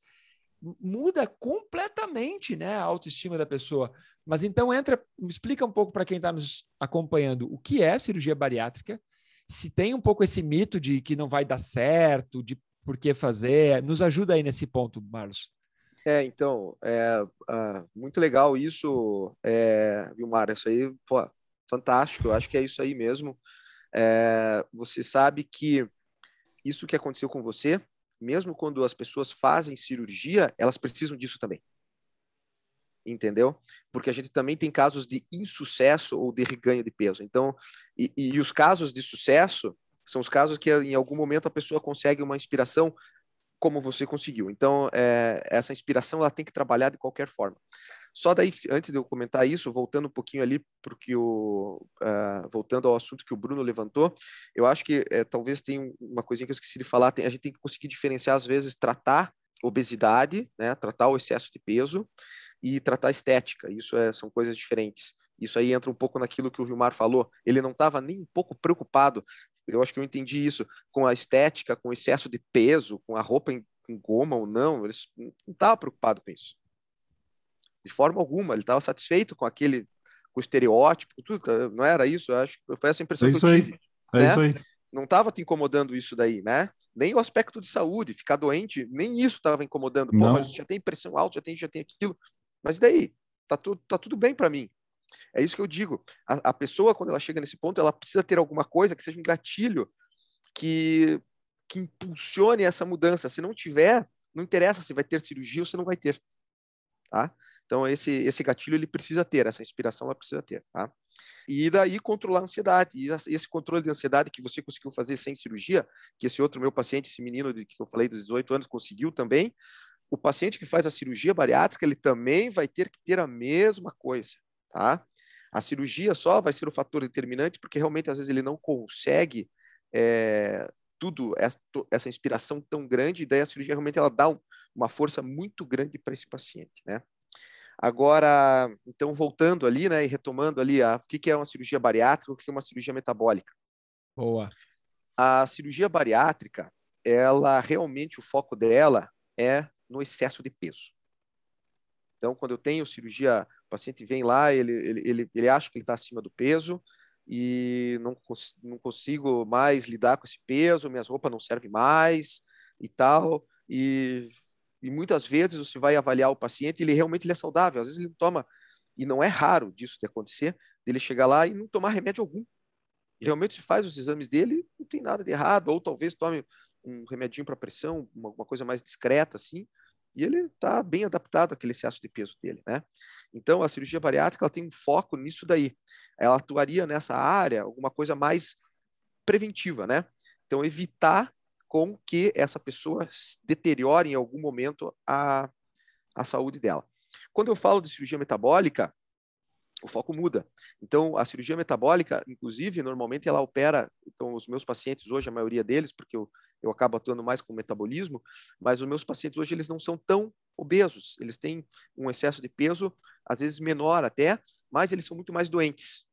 muda completamente né, a autoestima da pessoa. Mas então entra, explica um pouco para quem está nos acompanhando o que é cirurgia bariátrica, se tem um pouco esse mito de que não vai dar certo, de por que fazer, nos ajuda aí nesse ponto, Marlos. É, então, é, uh, muito legal isso, é, Vilmar, isso aí, pô, fantástico, eu acho que é isso aí mesmo. É, você sabe que isso que aconteceu com você, mesmo quando as pessoas fazem cirurgia, elas precisam disso também entendeu? Porque a gente também tem casos de insucesso ou de reganho de peso. Então, e, e, os casos de sucesso são os casos que em algum momento a pessoa consegue uma inspiração como você conseguiu. Então, é, essa inspiração ela tem que trabalhar de qualquer forma. Só daí, antes de eu comentar isso, voltando um pouquinho ali porque o uh, voltando ao assunto que o Bruno levantou, eu acho que é, talvez tenha uma coisinha que eu esqueci de falar. Tem, a gente tem que conseguir diferenciar às vezes tratar obesidade, né, tratar o excesso de peso e tratar estética. Isso é, são coisas diferentes. Isso aí entra um pouco naquilo que o Vilmar falou. Ele não estava nem um pouco preocupado. Eu acho que eu entendi isso com a estética, com o excesso de peso, com a roupa em, em goma ou não. Ele não estava preocupado com isso. De forma alguma. Ele estava satisfeito com aquele, com o estereótipo, tudo. Não era isso? Eu acho que foi essa impressão é que eu tive. Aí. É né? isso aí. Não estava te incomodando isso daí, né? Nem o aspecto de saúde, ficar doente, nem isso estava incomodando. Pô, não. mas já tem pressão alta, já tem, já tem aquilo. Mas e daí? Tá, tu, tá tudo bem para mim. É isso que eu digo. A, a, pessoa, quando ela chega nesse ponto, ela precisa ter alguma coisa que seja um gatilho que, que impulsione essa mudança. Se não tiver, não interessa se vai ter cirurgia ou se não vai ter. Tá? Então, esse, esse gatilho ele precisa ter, essa inspiração ela precisa ter. Tá? E daí controlar a ansiedade. E esse controle de ansiedade que você conseguiu fazer sem cirurgia, que esse outro meu paciente, esse menino de, que eu falei dos 18 anos, conseguiu também, o paciente que faz a cirurgia bariátrica, ele também vai ter que ter a mesma coisa, tá? A cirurgia só vai ser o fator determinante, porque realmente às vezes ele não consegue é, tudo, essa, essa, inspiração tão grande, e daí a cirurgia realmente ela dá um, uma força muito grande para esse paciente, né? Agora, então, voltando ali, né, e retomando ali, a, o que, que é uma cirurgia bariátrica, o que é uma cirurgia metabólica? Boa. A cirurgia bariátrica, ela realmente, o foco dela é no excesso de peso. Então, quando eu tenho cirurgia, o paciente vem lá, ele, ele, ele, ele acha que ele está acima do peso e não, cons não consigo mais lidar com esse peso, minhas roupas não servem mais e tal. E, e muitas vezes você vai avaliar o paciente, ele realmente ele é saudável. Às vezes ele toma, e não é raro disso de acontecer, dele chegar lá e não tomar remédio algum. E realmente se faz os exames dele, não tem nada de errado, ou talvez tome um remedinho para pressão, uma, uma, coisa mais discreta assim, e ele está bem adaptado àquele excesso de peso dele, né? Então, a cirurgia bariátrica ela tem um foco nisso daí. Ela atuaria nessa área, alguma coisa mais preventiva, né? Então, evitar com que essa pessoa deteriore em algum momento a, a saúde dela. Quando eu falo de cirurgia metabólica, o foco muda. Então, a cirurgia metabólica, inclusive, normalmente ela opera, então os meus pacientes hoje, a maioria deles, porque eu eu acabo atuando mais com metabolismo, mas os meus pacientes hoje eles não são tão obesos, eles têm um excesso de peso, às vezes menor até, mas eles são muito mais doentes.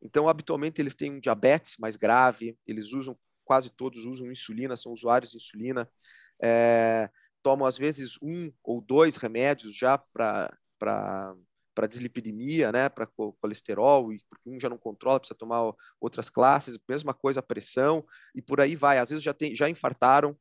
Então, habitualmente, eles têm um diabetes mais grave, eles usam, quase todos usam insulina, são usuários de insulina, é, tomam às vezes um ou dois remédios já para para dislipidemia, né, para colesterol, e porque um já não controla, precisa tomar outras classes, mesma coisa a pressão, e por aí vai. Às vezes já, tem, já infartaram,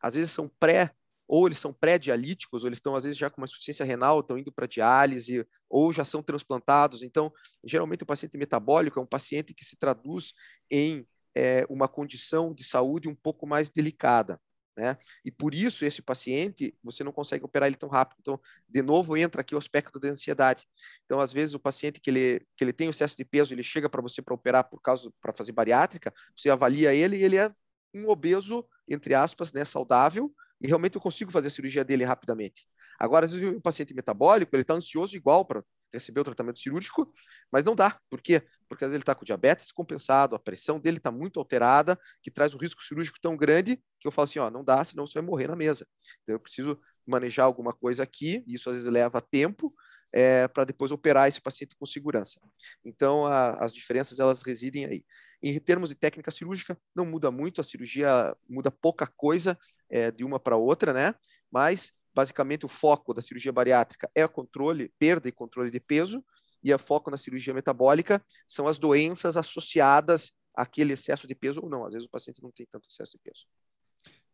às vezes são pré, ou eles são pré-dialíticos, ou eles estão às vezes já com uma insuficiência renal, estão indo para diálise, ou já são transplantados. Então, geralmente o paciente metabólico é um paciente que se traduz em é, uma condição de saúde um pouco mais delicada. Né? E por isso esse paciente você não consegue operar ele tão rápido. Então, de novo entra aqui o aspecto da ansiedade. Então, às vezes o paciente que ele que ele tem excesso de peso, ele chega para você para operar por causa para fazer bariátrica, você avalia ele e ele é um obeso entre aspas, né, saudável, e realmente eu consigo fazer a cirurgia dele rapidamente. Agora, às vezes o paciente metabólico, ele está ansioso igual para receber o tratamento cirúrgico, mas não dá. Por quê? Porque às vezes ele está com diabetes compensado, a pressão dele está muito alterada, que traz um risco cirúrgico tão grande que eu falo assim, ó, não dá, senão você vai morrer na mesa. Então eu preciso manejar alguma coisa aqui, e isso às vezes leva tempo, é, para depois operar esse paciente com segurança. Então a, as diferenças elas residem aí. Em termos de técnica cirúrgica, não muda muito, a cirurgia muda pouca coisa é, de uma para outra, né? Mas basicamente o foco da cirurgia bariátrica é o controle, perda e controle de peso, e o foco na cirurgia metabólica são as doenças associadas àquele excesso de peso ou não. Às vezes o paciente não tem tanto excesso de peso.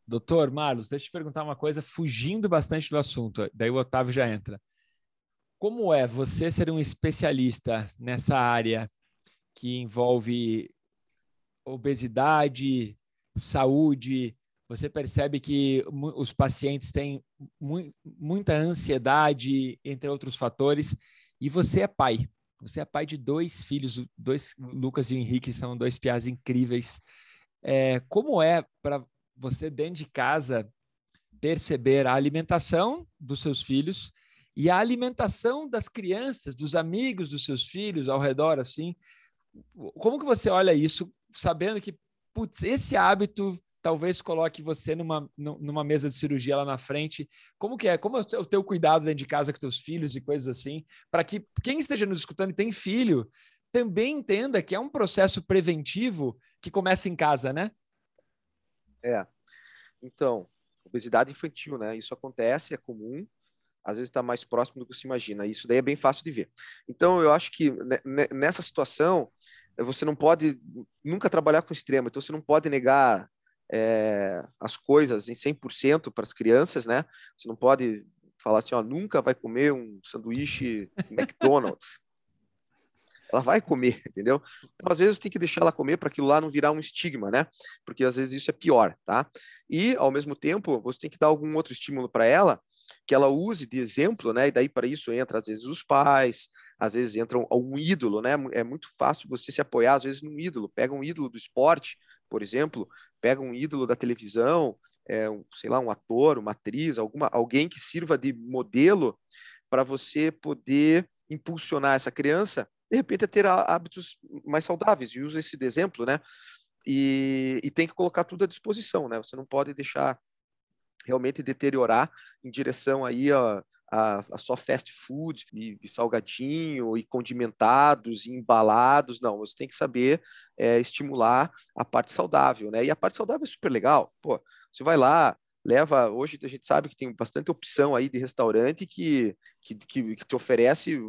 Doutor Marlos, deixa eu te perguntar uma coisa, fugindo bastante do assunto, daí o Otávio já entra. Como é você ser um especialista nessa área que envolve obesidade, saúde? Você percebe que os pacientes têm mu muita ansiedade, entre outros fatores, e você é pai. Você é pai de dois filhos, dois Lucas e Henrique são dois piás incríveis. É, como é para você dentro de casa perceber a alimentação dos seus filhos e a alimentação das crianças, dos amigos dos seus filhos ao redor, assim. Como que você olha isso, sabendo que, putz, esse hábito talvez coloque você numa, numa mesa de cirurgia lá na frente. Como que é? Como é o teu cuidado dentro de casa com teus filhos e coisas assim, para que quem esteja nos escutando e tem filho também entenda que é um processo preventivo que começa em casa, né? É. Então, obesidade infantil, né? Isso acontece, é comum, às vezes está mais próximo do que se imagina. Isso daí é bem fácil de ver. Então, eu acho que nessa situação, você não pode nunca trabalhar com extremo. Então, você não pode negar é, as coisas em 100% para as crianças, né? Você não pode falar assim, ó, nunca vai comer um sanduíche McDonald's. ela vai comer, entendeu? Então, às vezes, tem que deixar ela comer para aquilo lá não virar um estigma, né? Porque às vezes isso é pior, tá? E, ao mesmo tempo, você tem que dar algum outro estímulo para ela que ela use de exemplo, né? E daí para isso entra às vezes os pais, às vezes entra um, um, ídolo, né? É muito fácil você se apoiar às vezes num ídolo. Pega um ídolo do esporte, por exemplo, pega um ídolo da televisão, é, um, sei lá, um ator, uma atriz, alguma, alguém que sirva de modelo para você poder impulsionar essa criança, de repente, a ter hábitos mais saudáveis. E usa esse de exemplo, né? E, e tem que colocar tudo à disposição, né? Você não pode deixar realmente deteriorar em direção aí a, a, a só fast food e, e, salgadinho e condimentados e embalados, não, você tem que saber é, estimular a parte saudável, né? E a parte saudável é super legal, pô, você vai lá, leva, hoje a gente sabe que tem bastante opção aí de restaurante que, que, que, que te oferece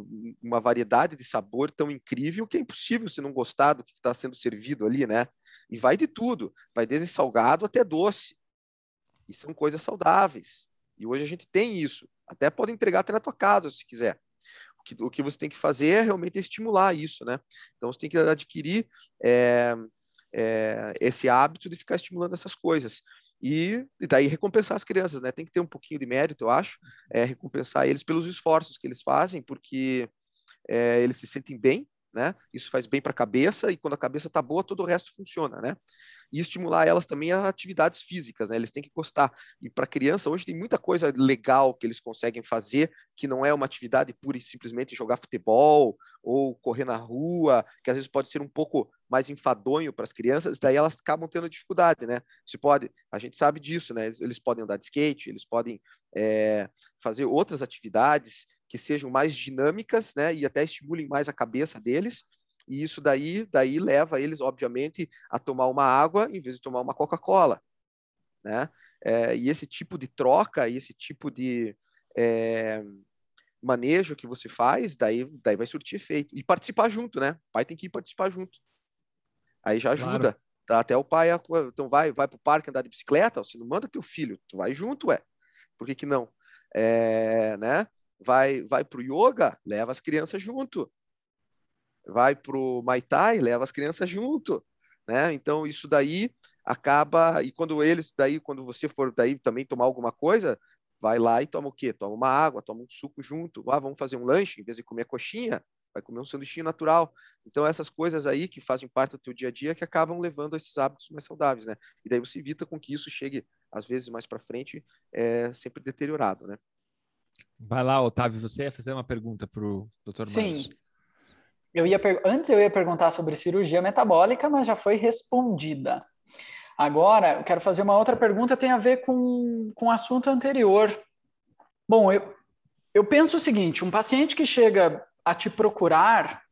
uma variedade de sabor tão incrível que é impossível você não gostar do que está sendo servido ali, né? E vai de tudo, vai desde salgado até doce. E são coisas saudáveis. E hoje a gente tem isso. Até pode entregar até na tua casa, se quiser. O que, o que você tem que fazer é realmente estimular isso, né? Então você tem que adquirir é, é, esse hábito de ficar estimulando essas coisas. E, e, daí recompensar as crianças, né? Tem que ter um pouquinho de mérito, eu acho, é, recompensar eles pelos esforços que eles fazem, porque é, eles se sentem bem, né? Isso faz bem para a cabeça e quando a cabeça está boa, todo o resto funciona, né? E estimular elas também a atividades físicas, né? Eles têm que gostar. E para criança, hoje tem muita coisa legal que eles conseguem fazer, que não é uma atividade pura e simplesmente jogar futebol ou correr na rua, que às vezes pode ser um pouco mais enfadonho para as crianças, daí elas acabam tendo dificuldade, né? Você pode, a gente sabe disso, né? Eles podem andar de skate, eles podem é, fazer outras atividades que sejam mais dinâmicas, né? E até estimulem mais a cabeça deles, e isso daí, daí leva eles, obviamente, a tomar uma água em vez de tomar uma Coca-Cola. Né? É, e esse tipo de troca, esse tipo de é, manejo que você faz, daí, daí vai surtir efeito. E participar junto, né? O pai tem que ir participar junto. Aí já ajuda. Claro. Tá? Até o pai, então vai, vai para o parque andar de bicicleta, você não manda teu filho, tu vai junto, ué. Por que, que não? É, né? Vai, vai para o yoga, leva as crianças junto vai para o Maitai, leva as crianças junto, né? Então isso daí acaba e quando eles daí quando você for daí também tomar alguma coisa, vai lá e toma o quê? Toma uma água, toma um suco junto. Ah, vamos fazer um lanche em vez de comer coxinha, vai comer um sanduíche natural. Então essas coisas aí que fazem parte do teu dia a dia que acabam levando a esses hábitos mais saudáveis, né? E daí você evita com que isso chegue às vezes mais para frente é sempre deteriorado, né? Vai lá, Otávio, você ia fazer uma pergunta para o Dr. Sim, eu ia antes eu ia perguntar sobre cirurgia metabólica, mas já foi respondida. Agora, eu quero fazer uma outra pergunta, tem a ver com, com o assunto anterior. Bom, eu, eu penso o seguinte: um paciente que chega a te procurar,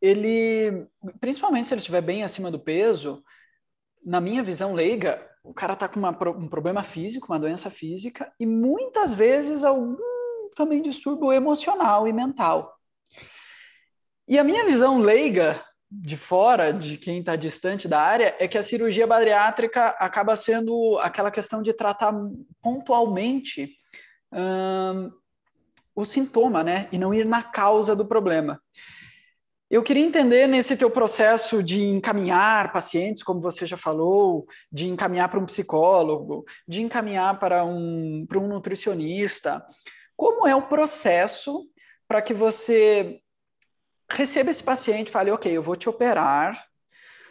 ele, principalmente se ele estiver bem acima do peso, na minha visão leiga, o cara está com uma, um problema físico, uma doença física, e muitas vezes algum também distúrbio emocional e mental. E a minha visão leiga de fora, de quem está distante da área, é que a cirurgia bariátrica acaba sendo aquela questão de tratar pontualmente hum, o sintoma, né? E não ir na causa do problema. Eu queria entender nesse teu processo de encaminhar pacientes, como você já falou, de encaminhar para um psicólogo, de encaminhar para um, para um nutricionista, como é o processo para que você receba esse paciente fale, ok, eu vou te operar,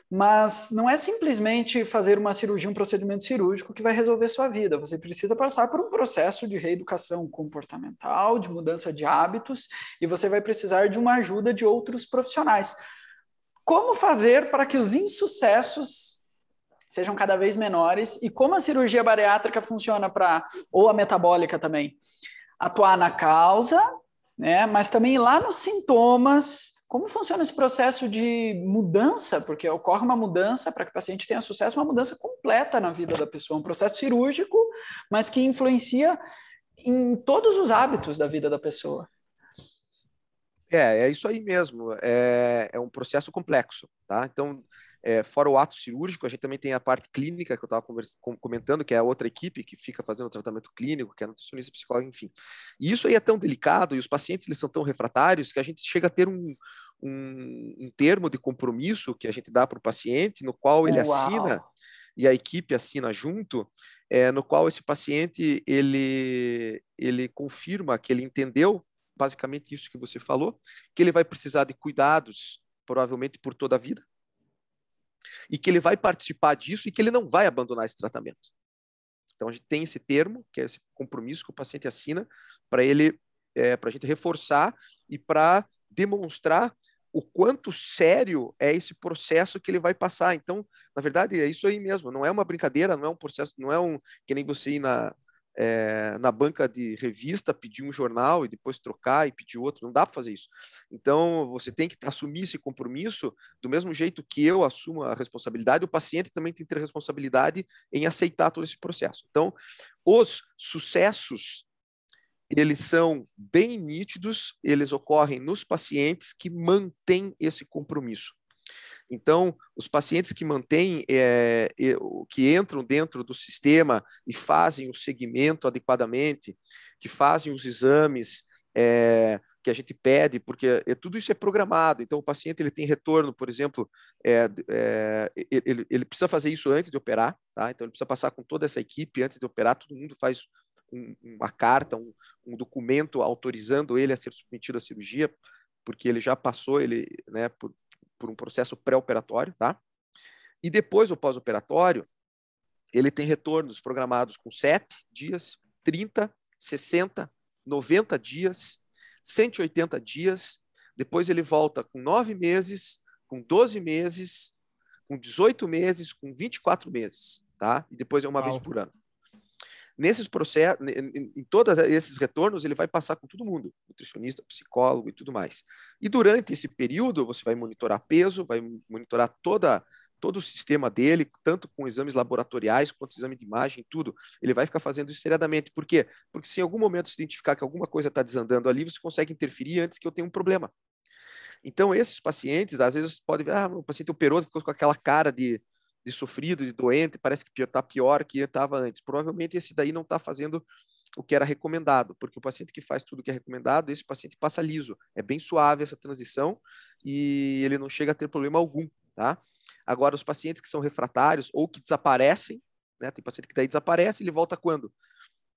mas não é simplesmente fazer uma cirurgia, um procedimento cirúrgico que vai resolver sua vida. Você precisa passar por um processo de reeducação comportamental, de mudança de hábitos, e você vai precisar de uma ajuda de outros profissionais. Como fazer para que os insucessos sejam cada vez menores e como a cirurgia bariátrica funciona para ou a metabólica também atuar na causa, né, mas também lá nos sintomas como funciona esse processo de mudança? Porque ocorre uma mudança para que o paciente tenha sucesso, uma mudança completa na vida da pessoa, um processo cirúrgico, mas que influencia em todos os hábitos da vida da pessoa. É, é isso aí mesmo. É, é um processo complexo, tá? Então, é, fora o ato cirúrgico, a gente também tem a parte clínica que eu estava comentando, que é a outra equipe que fica fazendo o tratamento clínico, que é nutricionista, psicólogo, enfim. E isso aí é tão delicado e os pacientes eles são tão refratários que a gente chega a ter um, um, um termo de compromisso que a gente dá para o paciente, no qual ele Uau. assina e a equipe assina junto, é, no qual esse paciente ele, ele confirma que ele entendeu basicamente isso que você falou, que ele vai precisar de cuidados provavelmente por toda a vida, e que ele vai participar disso e que ele não vai abandonar esse tratamento. Então a gente tem esse termo, que é esse compromisso que o paciente assina, para ele, é, para a gente reforçar e para demonstrar o quanto sério é esse processo que ele vai passar. Então, na verdade, é isso aí mesmo. Não é uma brincadeira, não é um processo, não é um que nem você ir na, é, na banca de revista, pedir um jornal e depois trocar e pedir outro. Não dá para fazer isso. Então, você tem que assumir esse compromisso do mesmo jeito que eu assumo a responsabilidade, o paciente também tem que ter responsabilidade em aceitar todo esse processo. Então, os sucessos eles são bem nítidos, eles ocorrem nos pacientes que mantêm esse compromisso. Então, os pacientes que mantêm, é, que entram dentro do sistema e fazem o segmento adequadamente, que fazem os exames é, que a gente pede, porque é, tudo isso é programado. Então, o paciente ele tem retorno, por exemplo, é, é, ele, ele, precisa fazer isso antes de operar, tá? Então, ele precisa passar com toda essa equipe antes de operar. Todo mundo faz um, uma carta, um, um documento autorizando ele a ser submetido à cirurgia, porque ele já passou ele, né, por, por um processo pré-operatório, tá? E depois, o pós-operatório, ele tem retornos programados com 7 dias, 30, 60, 90 dias, 180 dias. Depois ele volta com 9 meses, com 12 meses, com 18 meses, com 24 meses, tá? E depois é uma Uau. vez por ano. Nesses processos, em, todos esses retornos, ele vai passar com todo mundo, nutricionista, psicólogo e tudo mais. E durante esse período, você vai monitorar peso, vai monitorar toda todo o sistema dele, tanto com exames laboratoriais quanto exame de imagem, tudo. Ele vai ficar fazendo isso seriadamente. Por quê? Porque se em algum momento se identificar que alguma coisa está desandando ali, você consegue interferir antes que eu tenha um problema. Então, esses pacientes, às vezes, podem ver, ah, o paciente operou, ficou com aquela cara de, de sofrido, de doente, parece que está pior que estava antes. Provavelmente esse daí não está fazendo o que era recomendado, porque o paciente que faz tudo o que é recomendado, esse paciente passa liso. É bem suave essa transição e ele não chega a ter problema algum, tá? Agora, os pacientes que são refratários ou que desaparecem, né? Tem paciente que daí desaparece, ele volta quando?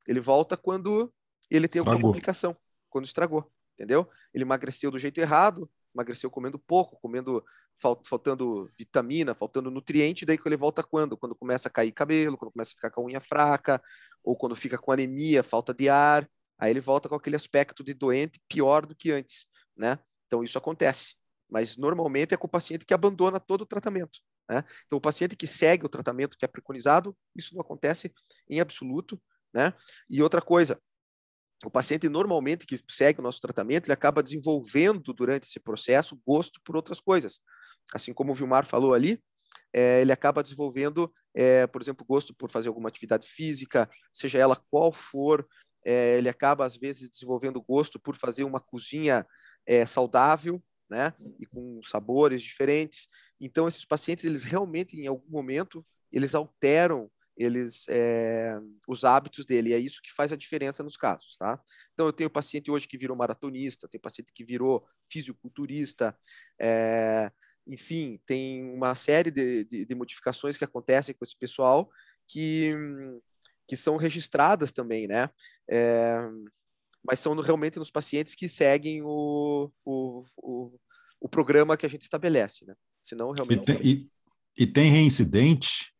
Ele volta quando ele tem estragou. alguma complicação, quando estragou, entendeu? Ele emagreceu do jeito errado, emagreceu comendo pouco, comendo faltando vitamina, faltando nutriente, daí que ele volta quando? Quando começa a cair cabelo, quando começa a ficar com a unha fraca, ou quando fica com anemia, falta de ar, aí ele volta com aquele aspecto de doente pior do que antes, né? Então isso acontece, mas normalmente é com o paciente que abandona todo o tratamento, né? Então o paciente que segue o tratamento que é preconizado, isso não acontece em absoluto, né? E outra coisa, o paciente normalmente que segue o nosso tratamento, ele acaba desenvolvendo durante esse processo gosto por outras coisas. Assim como o Vilmar falou ali, é, ele acaba desenvolvendo, é, por exemplo, gosto por fazer alguma atividade física, seja ela qual for, é, ele acaba às vezes desenvolvendo gosto por fazer uma cozinha é, saudável, né, e com sabores diferentes. Então, esses pacientes, eles realmente, em algum momento, eles alteram eles é, os hábitos dele. E é isso que faz a diferença nos casos, tá? Então eu tenho paciente hoje que virou maratonista, tem paciente que virou fisiculturista, é, enfim, tem uma série de, de, de, modificações que acontecem com esse pessoal que, que são registradas também, né? É, mas são realmente nos pacientes que seguem o, o, o, o programa que a gente estabelece, né? Senão realmente. E tem, e, e tem reincidente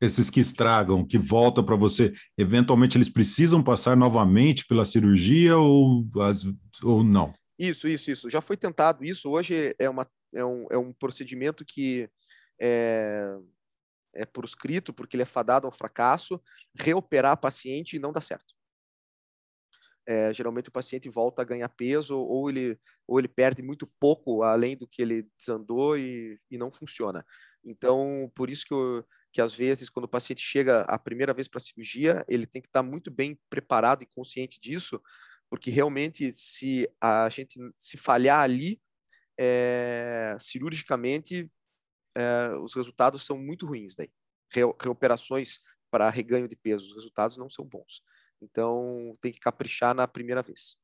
esses que estragam, que voltam para você, eventualmente eles precisam passar novamente pela cirurgia ou, as, ou não? Isso, isso, isso. Já foi tentado isso. Hoje é, uma, é, um, é um procedimento que é, é proscrito, porque ele é fadado ao fracasso, reoperar paciente e não dá certo. É, geralmente o paciente volta a ganhar peso ou ele, ou ele perde muito pouco além do que ele desandou e, e não funciona. Então, por isso que eu, que às vezes, quando o paciente chega a primeira vez para a cirurgia, ele tem que estar muito bem preparado e consciente disso, porque realmente, se a gente se falhar ali, é, cirurgicamente, é, os resultados são muito ruins daí. Re, reoperações para reganho de peso, os resultados não são bons. Então, tem que caprichar na primeira vez.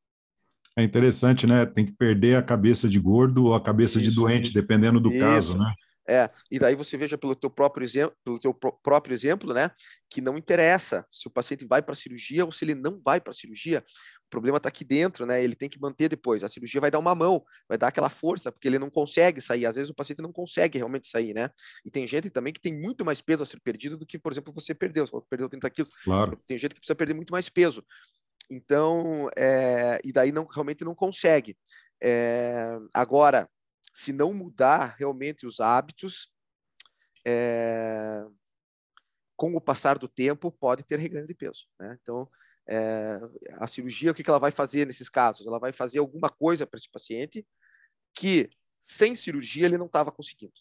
É interessante, né? Tem que perder a cabeça de gordo ou a cabeça isso, de doente, dependendo do isso. caso, né? É, e daí você veja pelo teu próprio exemplo, pelo teu próprio exemplo, né, que não interessa se o paciente vai para a cirurgia ou se ele não vai para a cirurgia. O problema está aqui dentro, né? Ele tem que manter depois. A cirurgia vai dar uma mão, vai dar aquela força, porque ele não consegue sair. Às vezes o paciente não consegue realmente sair, né? E tem gente também que tem muito mais peso a ser perdido do que, por exemplo, você perdeu. Você perdeu 30 quilos. Claro. Tem gente que precisa perder muito mais peso. Então, é, e daí não, realmente não consegue. É, agora, se não mudar realmente os hábitos, é, com o passar do tempo, pode ter reganho de peso. Né? Então, é, a cirurgia, o que, que ela vai fazer nesses casos? Ela vai fazer alguma coisa para esse paciente que, sem cirurgia, ele não estava conseguindo.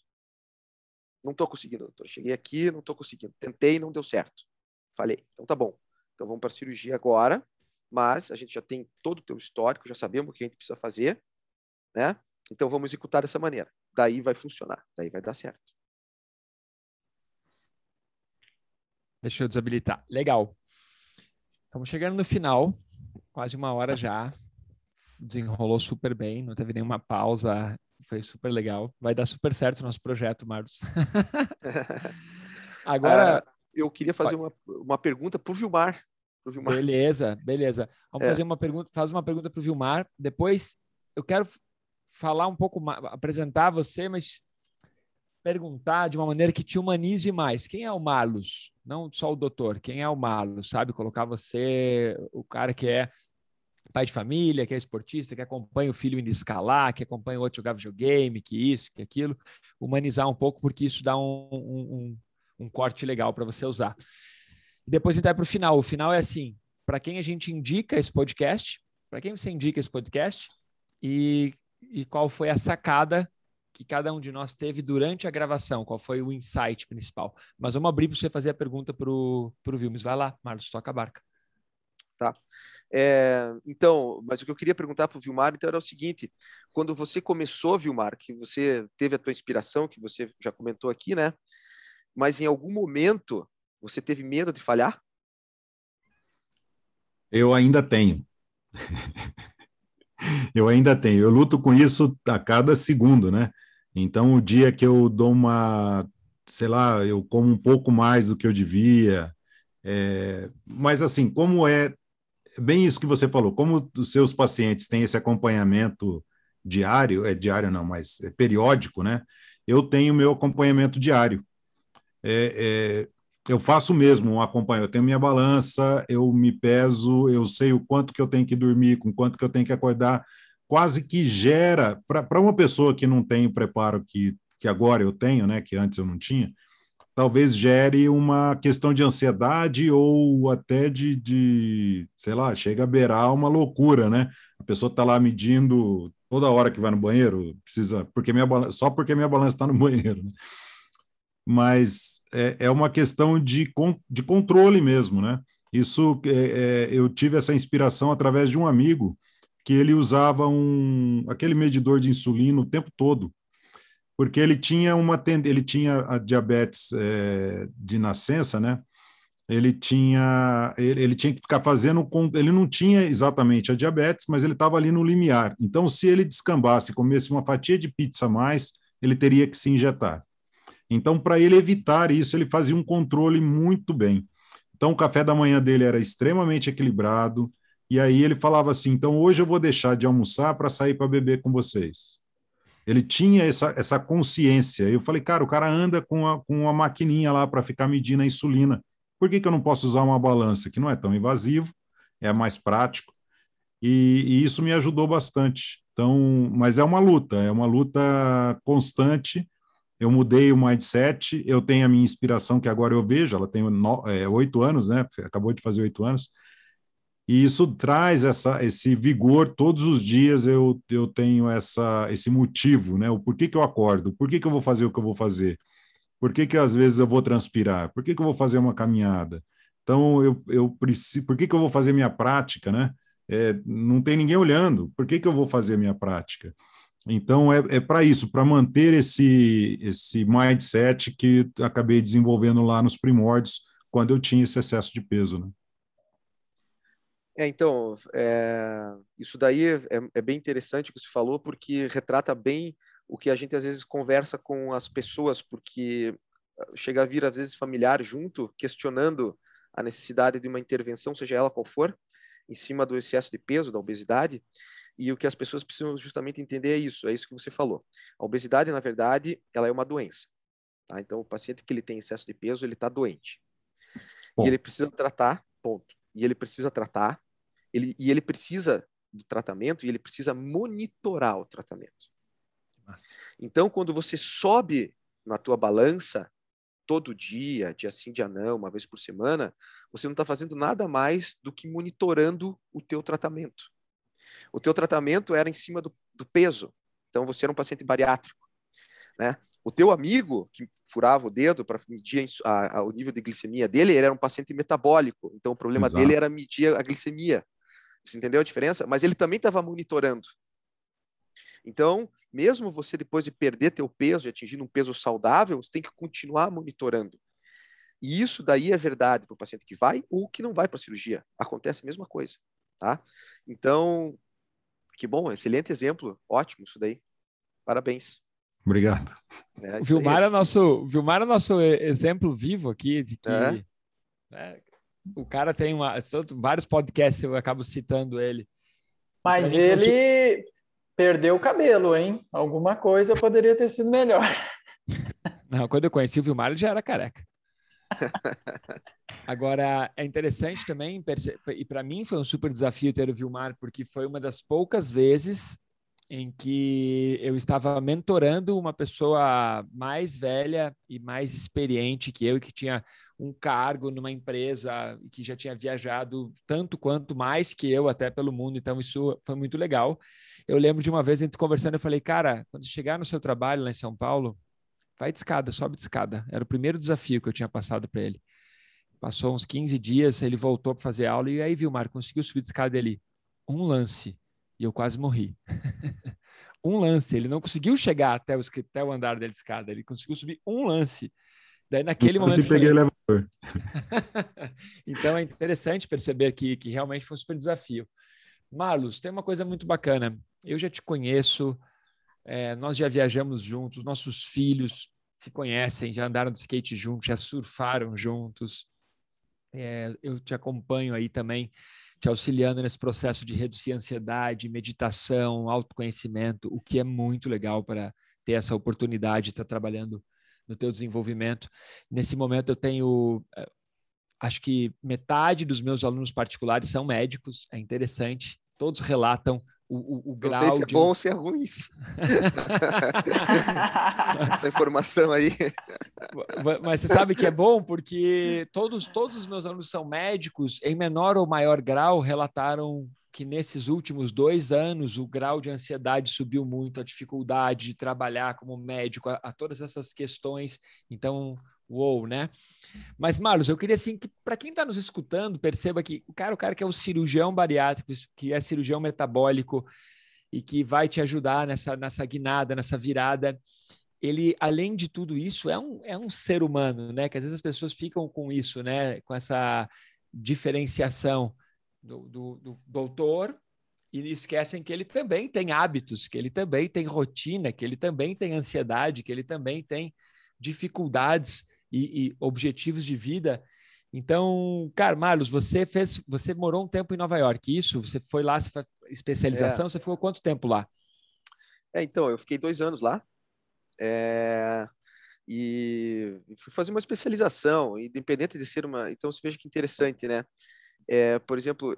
Não estou conseguindo, doutor. Cheguei aqui, não estou conseguindo. Tentei, não deu certo. Falei, então tá bom. Então vamos para a cirurgia agora, mas a gente já tem todo o teu histórico, já sabemos o que a gente precisa fazer, né? Então vamos executar dessa maneira. Daí vai funcionar, daí vai dar certo. Deixa eu desabilitar. Legal. Estamos chegando no final, quase uma hora já. Desenrolou super bem, não teve nenhuma pausa, foi super legal. Vai dar super certo o nosso projeto, Marcos. Agora. Uh, eu queria fazer uma, uma pergunta para o Vilmar. Vilmar. Beleza, beleza. Vamos é. fazer uma pergunta, faz uma pergunta para o Vilmar. Depois eu quero falar um pouco mais, apresentar você, mas perguntar de uma maneira que te humanize mais. Quem é o Marlos? Não só o doutor, quem é o Marlos? Sabe? Colocar você, o cara que é pai de família, que é esportista, que acompanha o filho indo escalar, que acompanha o outro jogar videogame, que isso, que aquilo. Humanizar um pouco, porque isso dá um, um, um corte legal para você usar. Depois entrar para o final. O final é assim: para quem a gente indica esse podcast, para quem você indica esse podcast, e e qual foi a sacada que cada um de nós teve durante a gravação, qual foi o insight principal. Mas vamos abrir para você fazer a pergunta para o Vilmes. Vai lá, Marlos, toca a barca. Tá. É, então, mas o que eu queria perguntar para o Vilmar então, era o seguinte: quando você começou, Vilmar, que você teve a tua inspiração, que você já comentou aqui, né? Mas em algum momento você teve medo de falhar? Eu ainda tenho. eu ainda tenho. Eu luto com isso a cada segundo, né? Então, o dia que eu dou uma, sei lá, eu como um pouco mais do que eu devia, é... mas assim, como é bem isso que você falou, como os seus pacientes têm esse acompanhamento diário, é diário não, mas é periódico, né? Eu tenho meu acompanhamento diário. É, é, eu faço mesmo um acompanho, eu tenho minha balança, eu me peso, eu sei o quanto que eu tenho que dormir, com quanto que eu tenho que acordar, quase que gera, para uma pessoa que não tem o preparo que, que agora eu tenho, né, que antes eu não tinha, talvez gere uma questão de ansiedade ou até de, de sei lá, chega a beirar uma loucura, né? A pessoa está lá medindo toda hora que vai no banheiro, precisa, porque minha só porque minha balança está no banheiro, né? mas é, é uma questão de, de controle mesmo, né? Isso é, é, eu tive essa inspiração através de um amigo que ele usava um aquele medidor de insulina o tempo todo, porque ele tinha uma ele tinha a diabetes é, de nascença, né? Ele tinha ele, ele, tinha que ficar fazendo ele não tinha exatamente a diabetes, mas ele estava ali no limiar. Então, se ele descambasse, comesse uma fatia de pizza a mais, ele teria que se injetar. Então, para ele evitar isso, ele fazia um controle muito bem. Então, o café da manhã dele era extremamente equilibrado. E aí ele falava assim: então hoje eu vou deixar de almoçar para sair para beber com vocês. Ele tinha essa, essa consciência. Eu falei, cara, o cara anda com, a, com uma maquininha lá para ficar medindo a insulina. Por que, que eu não posso usar uma balança que não é tão invasivo, é mais prático? E, e isso me ajudou bastante. Então, mas é uma luta, é uma luta constante eu mudei o mindset, eu tenho a minha inspiração que agora eu vejo, ela tem é, oito é, anos, né? Acabou de fazer oito anos. E isso traz essa, esse vigor, todos os dias eu, eu tenho essa, esse motivo, né? O porquê que eu acordo, por que, que eu vou fazer o que eu vou fazer, por que, que às vezes eu vou transpirar, por que, que eu vou fazer uma caminhada. Então, eu, eu preciso, por que, que eu vou fazer minha prática, né? É, não tem ninguém olhando, por que, que eu vou fazer minha prática? Então, é, é para isso, para manter esse, esse mindset que acabei desenvolvendo lá nos primórdios, quando eu tinha esse excesso de peso. Né? É, então, é, isso daí é, é, bem interessante o que você falou, porque retrata bem o que a gente às vezes conversa com as pessoas, porque ah, chega a vir às vezes familiar junto, questionando a necessidade de uma intervenção, seja ela qual for, em cima do excesso de peso, da obesidade, e o que as pessoas precisam justamente entender é isso, é isso que você falou. A obesidade, na verdade, ela é uma doença. Tá? Então, o paciente que ele tem excesso de peso, ele está doente. Bom. E ele precisa tratar, ponto. E ele precisa tratar, ele, e ele precisa do tratamento e ele precisa monitorar o tratamento. Nossa. Então, quando você sobe na tua balança todo dia, dia sim, dia não, uma vez por semana, você não está fazendo nada mais do que monitorando o teu tratamento o teu tratamento era em cima do, do peso. Então você era um paciente bariátrico, né? O teu amigo que furava o dedo para medir a, a, o nível de glicemia dele, ele era um paciente metabólico. Então o problema Exato. dele era medir a glicemia. Você entendeu a diferença? Mas ele também estava monitorando. Então, mesmo você depois de perder teu peso e atingir um peso saudável, você tem que continuar monitorando. E isso daí é verdade para o paciente que vai ou que não vai para a cirurgia. Acontece a mesma coisa, tá? Então, que bom, excelente exemplo, ótimo isso daí. Parabéns. Obrigado. É, o Vilmar é, nosso, Vilmar é nosso exemplo vivo aqui de que é. né, o cara tem uma, vários podcasts, eu acabo citando ele. Mas ele fosse... perdeu o cabelo, hein? Alguma coisa poderia ter sido melhor. Não, quando eu conheci o Vilmar, ele já era careca. Agora, é interessante também, e para mim foi um super desafio ter o Vilmar, porque foi uma das poucas vezes em que eu estava mentorando uma pessoa mais velha e mais experiente que eu, que tinha um cargo numa empresa que já tinha viajado tanto quanto mais que eu até pelo mundo, então isso foi muito legal. Eu lembro de uma vez a gente conversando, eu falei, cara, quando chegar no seu trabalho lá em São Paulo, vai de escada, sobe de escada. Era o primeiro desafio que eu tinha passado para ele. Passou uns 15 dias, ele voltou para fazer aula e aí, viu, Marco, conseguiu subir de escada ali. Um lance. E eu quase morri. um lance. Ele não conseguiu chegar até o, até o andar da escada, ele conseguiu subir um lance. Daí, naquele momento. Se peguei falei... elevador. então, é interessante perceber que, que realmente foi um super desafio. Marlos, tem uma coisa muito bacana. Eu já te conheço, é, nós já viajamos juntos, nossos filhos se conhecem, já andaram de skate juntos, já surfaram juntos. É, eu te acompanho aí também, te auxiliando nesse processo de reduzir a ansiedade, meditação, autoconhecimento, o que é muito legal para ter essa oportunidade de estar trabalhando no teu desenvolvimento. Nesse momento eu tenho, é, acho que metade dos meus alunos particulares são médicos, é interessante, todos relatam o, o, o grau. Não sei se é de... bom ou se é ruim isso. Essa informação aí. Mas você sabe que é bom porque todos, todos os meus alunos são médicos, em menor ou maior grau, relataram que nesses últimos dois anos o grau de ansiedade subiu muito, a dificuldade de trabalhar como médico, a, a todas essas questões. Então, uou, né? Mas, Marlos, eu queria assim que, para quem está nos escutando, perceba que o cara, o cara que é o cirurgião bariátrico, que é cirurgião metabólico e que vai te ajudar nessa, nessa guinada, nessa virada, ele, além de tudo isso, é um, é um ser humano, né? Que às vezes as pessoas ficam com isso, né? Com essa diferenciação do, do, do doutor e esquecem que ele também tem hábitos, que ele também tem rotina, que ele também tem ansiedade, que ele também tem dificuldades e, e objetivos de vida. Então, cara, Marlos, você fez, você morou um tempo em Nova York, isso? Você foi lá, você especialização, é. você ficou quanto tempo lá? É, então, eu fiquei dois anos lá. É, e fui fazer uma especialização, independente de ser uma. Então, você veja que interessante, né? É, por exemplo,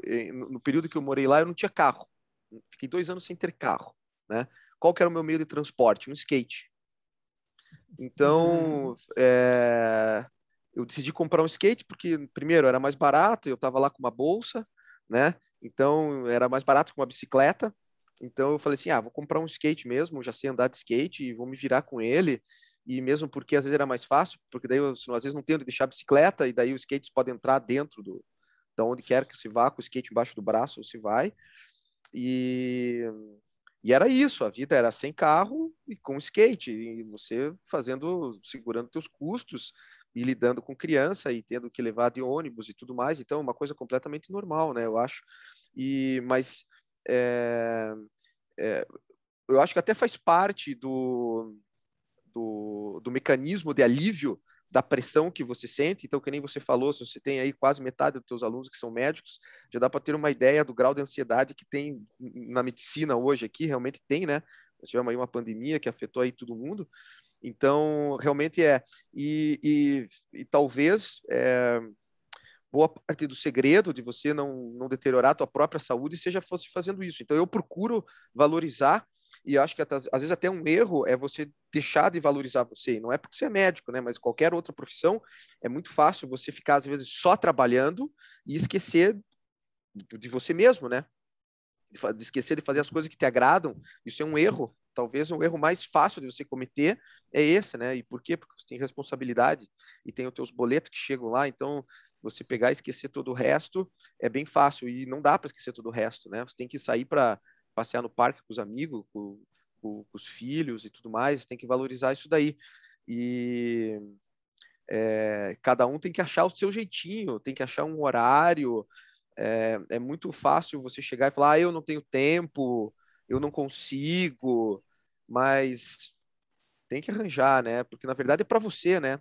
no período que eu morei lá, eu não tinha carro. Fiquei dois anos sem ter carro, né? Qual que era o meu meio de transporte? Um skate. Então, é, eu decidi comprar um skate porque, primeiro, era mais barato, eu estava lá com uma bolsa, né? Então, era mais barato que uma bicicleta. Então, eu falei assim: ah, vou comprar um skate mesmo, já sei andar de skate e vou me virar com ele. E mesmo porque às vezes era mais fácil, porque daí eu, às vezes não tenho de deixar a bicicleta e daí o skate pode entrar dentro do, da onde quer que se vá com o skate embaixo do braço, se vai. E, e era isso, a vida era sem carro e com skate, e você fazendo, segurando teus custos e lidando com criança e tendo que levar de ônibus e tudo mais, então uma coisa completamente normal, né, eu acho. E mas é, é, eu acho que até faz parte do, do, do mecanismo de alívio da pressão que você sente. Então, que nem você falou, se você tem aí quase metade dos seus alunos que são médicos, já dá para ter uma ideia do grau de ansiedade que tem na medicina hoje aqui, realmente tem, né? Nós tivemos aí uma pandemia que afetou aí todo mundo. Então, realmente é. E, e, e talvez é, boa parte do segredo de você não, não deteriorar a tua própria saúde seja fosse fazendo isso. Então, eu procuro valorizar e acho que às vezes até um erro é você deixar de valorizar você. Não é porque você é médico, né? Mas qualquer outra profissão é muito fácil você ficar às vezes só trabalhando e esquecer de você mesmo, né? De esquecer de fazer as coisas que te agradam. Isso é um erro. Talvez um erro mais fácil de você cometer é esse, né? E por quê? Porque você tem responsabilidade e tem os teus boletos que chegam lá. Então, você pegar e esquecer todo o resto é bem fácil e não dá para esquecer todo o resto, né? Você tem que sair para passear no parque com os amigos, com, com, com, os filhos e tudo mais, tem que valorizar isso daí. E é, cada um tem que achar o seu jeitinho, tem que achar um horário. É, é muito fácil você chegar e falar, ah, eu não tenho tempo, eu não consigo, mas tem que arranjar, né? Porque na verdade é para você, né?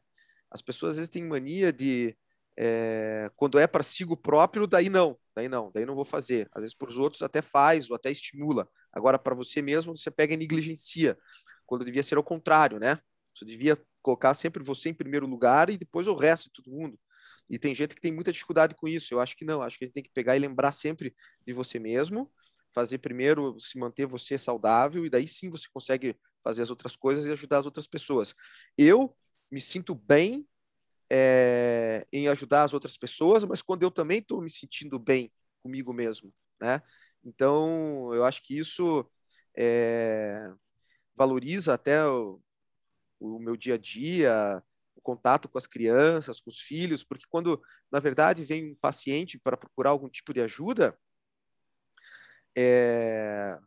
As pessoas às vezes têm mania de é, quando é para sigo próprio, daí não, daí não, daí não vou fazer. Às vezes para os outros até faz ou até estimula. Agora para você mesmo você pega e negligencia, quando devia ser ao contrário, né? Você devia colocar sempre você em primeiro lugar e depois o resto de todo mundo. E tem gente que tem muita dificuldade com isso. Eu acho que não, acho que a gente tem que pegar e lembrar sempre de você mesmo, fazer primeiro se manter você saudável e daí sim você consegue fazer as outras coisas e ajudar as outras pessoas. Eu me sinto bem é, em ajudar as outras pessoas, mas quando eu também estou me sentindo bem comigo mesmo, né? Então, eu acho que isso é, valoriza até o, o, meu dia a dia, o contato com as crianças, com os filhos, porque quando, na verdade, vem um paciente para procurar algum tipo de ajuda, é,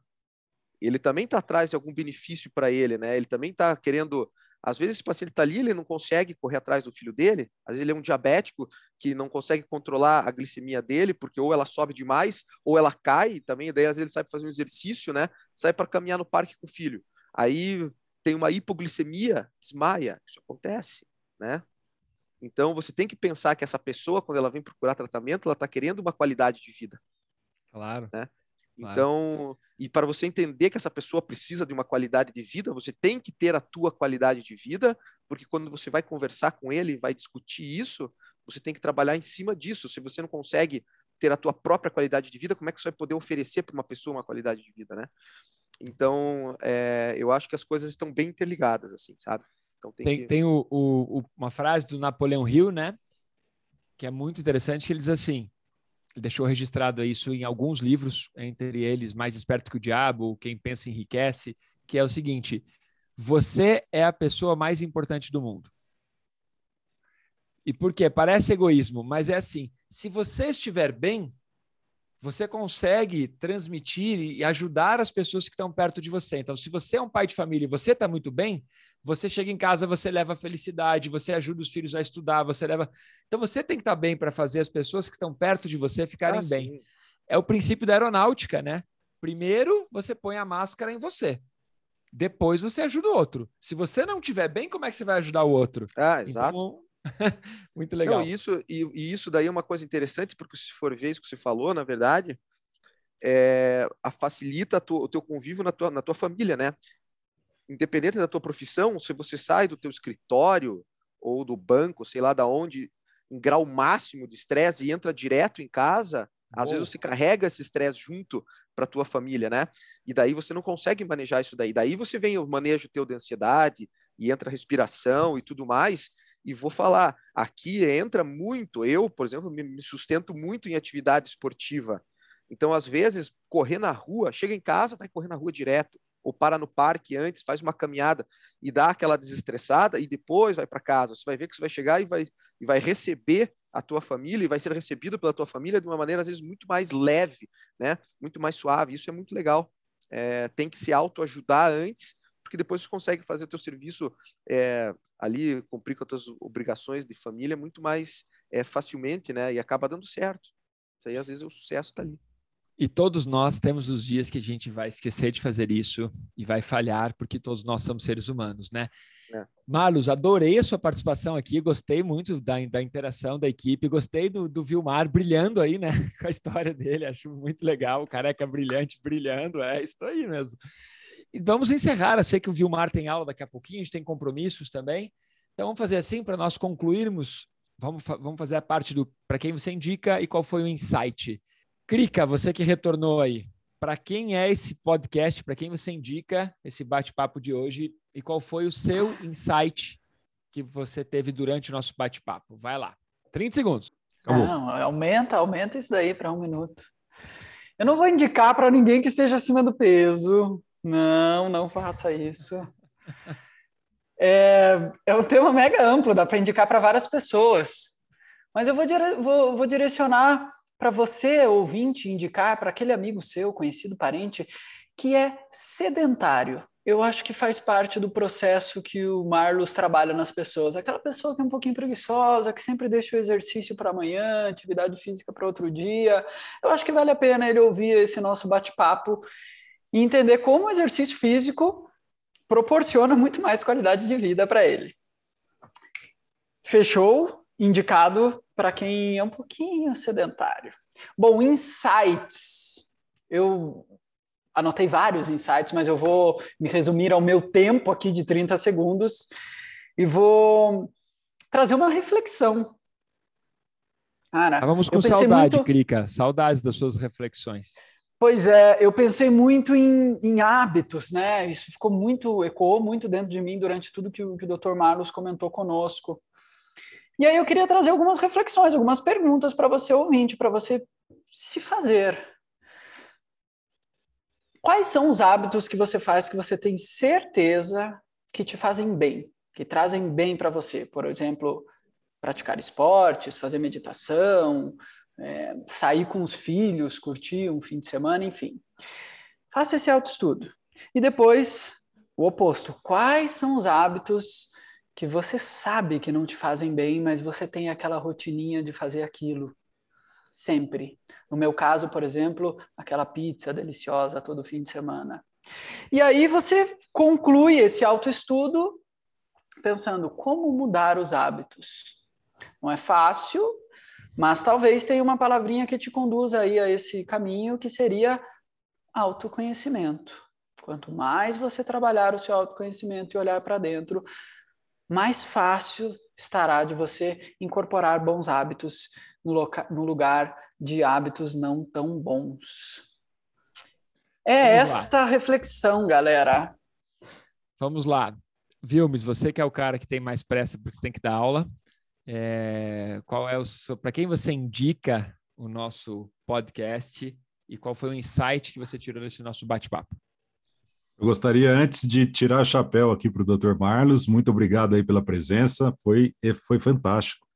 ele também está atrás de algum benefício para ele, né? Ele também está querendo às vezes esse paciente está ali, ele não consegue correr atrás do filho dele, às vezes ele é um diabético que não consegue controlar a glicemia dele, porque ou ela sobe demais, ou ela cai também, daí às vezes ele sai para fazer um exercício, né? Sai para caminhar no parque com o filho. Aí tem uma hipoglicemia, desmaia, isso acontece, né? Então você tem que pensar que essa pessoa, quando ela vem procurar tratamento, ela está querendo uma qualidade de vida. Claro. Né? Então, e para você entender que essa pessoa precisa de uma qualidade de vida, você tem que ter a tua qualidade de vida, porque quando você vai conversar com ele, vai discutir isso, você tem que trabalhar em cima disso. Se você não consegue ter a tua própria qualidade de vida, como é que você vai poder oferecer para uma pessoa uma qualidade de vida, né? Então, é, eu acho que as coisas estão bem interligadas, assim, sabe? Então, tem, tem, que... tem o, o, uma frase do Napoleão Hill, né? Que é muito interessante, que ele diz assim, Ele deixou registrado isso em alguns livros, entre eles Mais Esperto que o Diabo, Quem Pensa Enriquece, que é o seguinte: você é a pessoa mais importante do mundo. E por quê? Parece egoísmo, mas é assim: se você estiver bem, você consegue transmitir e ajudar as pessoas que estão perto de você. Então, se você é um pai de família e você está muito bem, você chega em casa, você leva felicidade, você ajuda os filhos a estudar, você leva. Então, você tem que estar tá bem para fazer as pessoas que estão perto de você ficarem ah, bem. Sim. É o princípio da aeronáutica, né? Primeiro, você põe a máscara em você. Depois você ajuda o outro. Se você não estiver bem, como é que você vai ajudar o outro? Ah, exato. Então, Muito legal. Não, isso, e, e, isso daí é uma coisa interessante, porque se for ver isso que você falou, na verdade, é, a facilita a o teu convívio na tua, na tua família, né? Independente da tua profissão, se você sai do teu escritório ou do banco, sei lá da onde, em grau máximo de estresse e entra direto em casa, às vezes você carrega esse estresse junto para tua família, né? E daí você não consegue manejar isso daí. Daí você vem o manejo teu de ansiedade e entra a respiração e tudo mais, e vou falar, aqui entra muito, eu, por exemplo, me sustento muito em atividade esportiva. Então, às vezes, correr na rua, chega em casa, vai correr na rua direto, ou para no parque antes, faz uma caminhada e dá aquela desestressada e depois vai para casa. Você vai ver que você vai chegar e vai, e vai receber a tua família e vai ser recebido pela tua família de uma maneira, às vezes, muito mais leve, né? Muito mais suave. Isso é muito legal. É, tem que se autoajudar antes, porque depois você consegue fazer o teu serviço é, ali cumprir com as tuas obrigações de família muito mais é, facilmente, né? E acaba dando certo. Isso aí, às vezes, o sucesso está ali. E todos nós temos os dias que a gente vai esquecer de fazer isso e vai falhar, porque todos nós somos seres humanos, né? É. Marlos, adorei a sua participação aqui, gostei muito da, da interação da equipe, gostei do, do Vilmar brilhando aí, né? Com a história dele, acho muito legal, o careca brilhante brilhando, é isso aí mesmo. E vamos encerrar. Eu sei que o Vilmar tem aula daqui a pouquinho, a gente tem compromissos também. Então vamos fazer assim para nós concluirmos. Vamos, vamos fazer a parte do para quem você indica e qual foi o insight. Crica, você que retornou aí. Para quem é esse podcast? Para quem você indica esse bate-papo de hoje? E qual foi o seu insight que você teve durante o nosso bate-papo? Vai lá. 30 segundos. Acabou. Não, aumenta, aumenta isso daí para um minuto. Eu não vou indicar para ninguém que esteja acima do peso, não, não faça isso. É, é um tema mega amplo, dá para indicar para várias pessoas. Mas eu vou, dire vou, vou direcionar para você, ouvinte, indicar para aquele amigo seu, conhecido, parente, que é sedentário. Eu acho que faz parte do processo que o Marlos trabalha nas pessoas. Aquela pessoa que é um pouquinho preguiçosa, que sempre deixa o exercício para amanhã, atividade física para outro dia. Eu acho que vale a pena ele ouvir esse nosso bate-papo e entender como o exercício físico proporciona muito mais qualidade de vida para ele. Fechou? Indicado para quem é um pouquinho sedentário. Bom, insights. Eu anotei vários insights, mas eu vou me resumir ao meu tempo aqui de 30 segundos e vou trazer uma reflexão. Cara, vamos com saudade, muito... Crica. Saudades das suas reflexões. Pois é, eu pensei muito em, em, hábitos, né? Isso ficou muito, ecoou muito dentro de mim durante tudo que o, que o Dr. Marlos comentou conosco. E aí eu queria trazer algumas reflexões, algumas perguntas para você ouvinte, para você se fazer. Quais são os hábitos que você faz que você tem certeza que te fazem bem, que trazem bem para você? Por exemplo, praticar esportes, fazer meditação, é, sair com os filhos, curtir um fim de semana, enfim. Faça esse autoestudo. E depois, o oposto. Quais são os hábitos que você sabe que não te fazem bem, mas você tem aquela rotininha de fazer aquilo sempre? No meu caso, por exemplo, aquela pizza deliciosa todo fim de semana. E aí você conclui esse autoestudo pensando como mudar os hábitos. Não é fácil, mas talvez tenha uma palavrinha que te conduza aí a esse caminho, que seria autoconhecimento. Quanto mais você trabalhar o seu autoconhecimento e olhar para dentro, mais fácil estará de você incorporar bons hábitos no, no lugar de hábitos não tão bons. É Vamos esta lá. reflexão, galera. Vamos lá. Vilmes, você que é o cara que tem mais pressa porque você tem que dar aula, é, qual é o para quem você indica o nosso podcast e qual foi o insight que você tirou desse nosso bate-papo. Eu gostaria, antes de tirar o chapéu aqui para o Dr. Marlos, muito obrigado aí pela presença, foi, foi fantástico.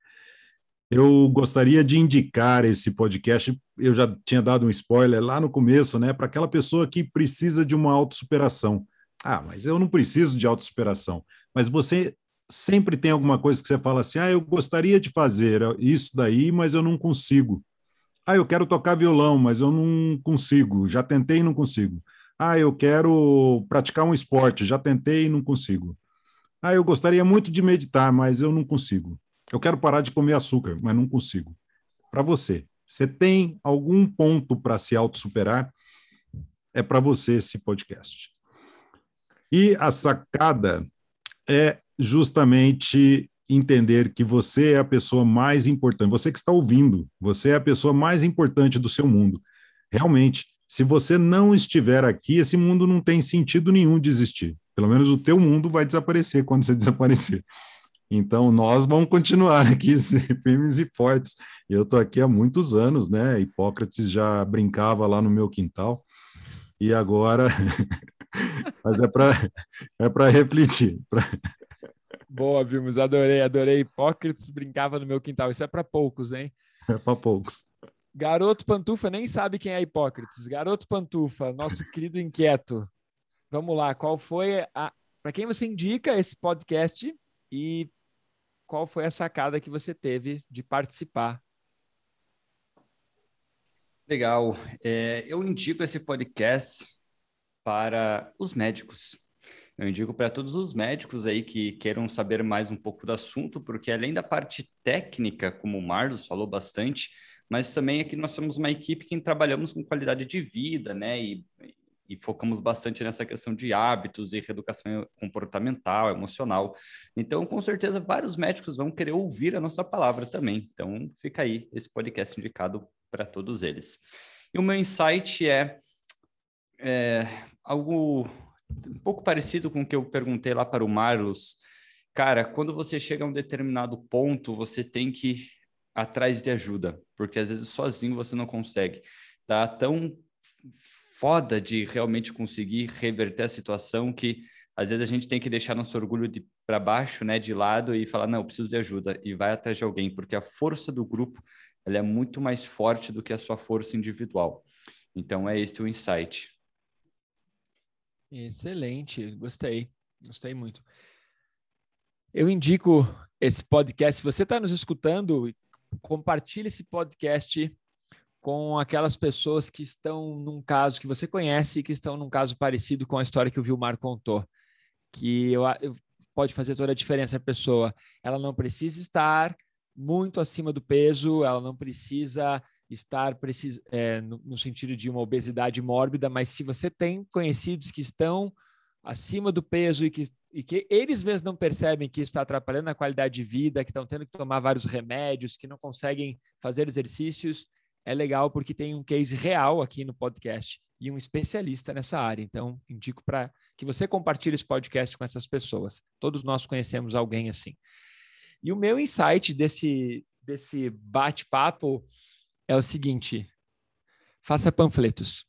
Eu gostaria de indicar esse podcast, eu já tinha dado um spoiler lá no começo, né, para aquela pessoa que precisa de uma autossuperação. Ah, mas eu não preciso de autossuperação. Mas você sempre tem alguma coisa que você fala assim: ah, eu gostaria de fazer isso daí, mas eu não consigo. Ah, eu quero tocar violão, mas eu não consigo. Já tentei e não consigo. Ah, eu quero praticar um esporte, já tentei e não consigo. Ah, eu gostaria muito de meditar, mas eu não consigo. Eu quero parar de comer açúcar, mas não consigo. Para você, você tem algum ponto para se autossuperar? É para você esse podcast. E a sacada é justamente entender que você é a pessoa mais importante, você que está ouvindo, você é a pessoa mais importante do seu mundo. Realmente, se você não estiver aqui, esse mundo não tem sentido nenhum de existir. Pelo menos o teu mundo vai desaparecer quando você desaparecer. Então, nós vamos continuar aqui firmes e fortes. Eu estou aqui há muitos anos, né? Hipócrates já brincava lá no meu quintal. E agora. Mas é para é refletir. Boa, Vilmos, adorei, adorei. Hipócrates brincava no meu quintal. Isso é para poucos, hein? É para poucos. Garoto Pantufa nem sabe quem é Hipócrates. Garoto Pantufa, nosso querido inquieto. Vamos lá, qual foi a. Para quem você indica esse podcast e qual foi a sacada que você teve de participar? Legal. É, eu indico esse podcast para os médicos. Eu indico para todos os médicos aí que queiram saber mais um pouco do assunto, porque além da parte técnica, como o Marlos falou bastante, mas também aqui nós somos uma equipe que trabalhamos com qualidade de vida, né? E, e focamos bastante nessa questão de hábitos e reeducação comportamental, emocional. Então, com certeza, vários médicos vão querer ouvir a nossa palavra também. Então, fica aí esse podcast indicado para todos eles. E o meu insight é, é algo um pouco parecido com o que eu perguntei lá para o Marlos. Cara, quando você chega a um determinado ponto, você tem que ir atrás de ajuda, porque às vezes sozinho você não consegue. Tá tão foda de realmente conseguir reverter a situação que às vezes a gente tem que deixar nosso orgulho de para baixo, né, de lado e falar não, eu preciso de ajuda e vai atrás de alguém, porque a força do grupo ela é muito mais forte do que a sua força individual. Então é este o insight. Excelente, gostei, gostei muito. Eu indico esse podcast. Se você está nos escutando, compartilhe esse podcast com aquelas pessoas que estão num caso que você conhece e que estão num caso parecido com a história que o Vilmar contou. Que eu, eu, pode fazer toda a diferença a pessoa. Ela não precisa estar muito acima do peso, ela não precisa estar precis, é, no, no, sentido de uma obesidade mórbida, mas se você tem conhecidos que estão acima do peso e que, e que eles mesmos não percebem que isso está atrapalhando a qualidade de vida, que estão tendo que tomar vários remédios, que não conseguem fazer exercícios, é legal porque tem um case real aqui no podcast e um especialista nessa área. Então, indico para que você compartilhe esse podcast com essas pessoas. Todos nós conhecemos alguém assim. E o meu insight desse, desse bate-papo é o seguinte: faça panfletos.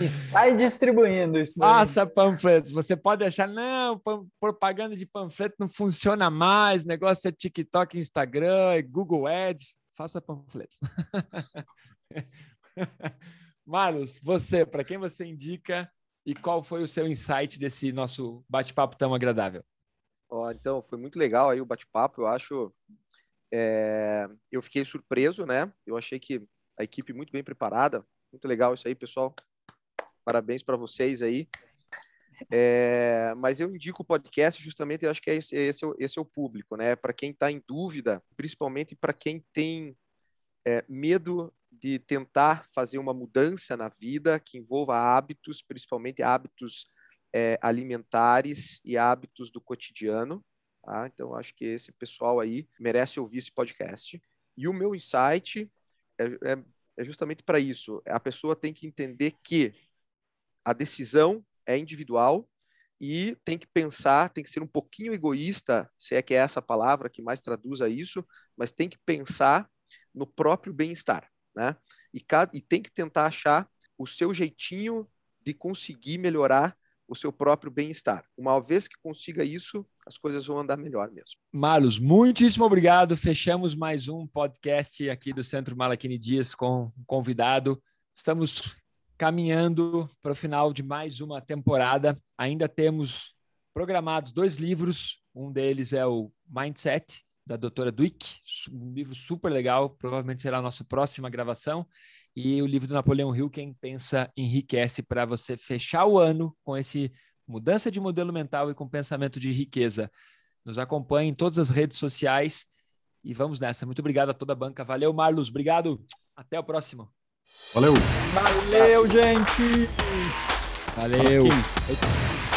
e sai distribuindo isso. Daí. Faça panfletos. Você pode achar, não, propaganda de panfleto não funciona mais, negócio é TikTok, Instagram, Google Ads. Faça panfletos. Marlos, você, para quem você indica e qual foi o seu insight desse nosso bate-papo tão agradável? Então, foi muito legal aí o bate-papo. Eu acho. É... Eu fiquei surpreso, né? Eu achei que a equipe muito bem preparada. Muito legal isso aí, pessoal. Parabéns para vocês aí. É... Mas eu indico o podcast justamente, eu acho que é esse, esse, é, o, esse é o público, né? Para quem está em dúvida, principalmente para quem tem é, medo de tentar fazer uma mudança na vida que envolva hábitos, principalmente hábitos é, alimentares e hábitos do cotidiano. Tá? Então, acho que esse pessoal aí merece ouvir esse podcast. E o meu insight é, é, é justamente para isso. A pessoa tem que entender que a decisão é individual e tem que pensar, tem que ser um pouquinho egoísta, se é que é essa palavra que mais traduza isso, mas tem que pensar no próprio bem-estar, né? E, e tem que tentar achar o seu jeitinho de conseguir melhorar o seu próprio bem-estar. Uma vez que consiga isso, as coisas vão andar melhor mesmo. Marlos, muitíssimo obrigado. Fechamos mais um podcast aqui do Centro Malaquini Dias com um convidado. Estamos caminhando para o final de mais uma temporada. Ainda temos programados dois livros. Um deles é o Mindset, da doutora Duick, um livro super legal, provavelmente será a nossa próxima gravação. E o livro do Napoleão Hill, Quem Pensa Enriquece, para você fechar o ano com esse mudança de modelo mental e com pensamento de riqueza. Nos acompanhe em todas as redes sociais e vamos nessa. Muito obrigado a toda a banca. Valeu, Marlos. Obrigado. Até o próximo. Valeu! Valeu, gente! Valeu!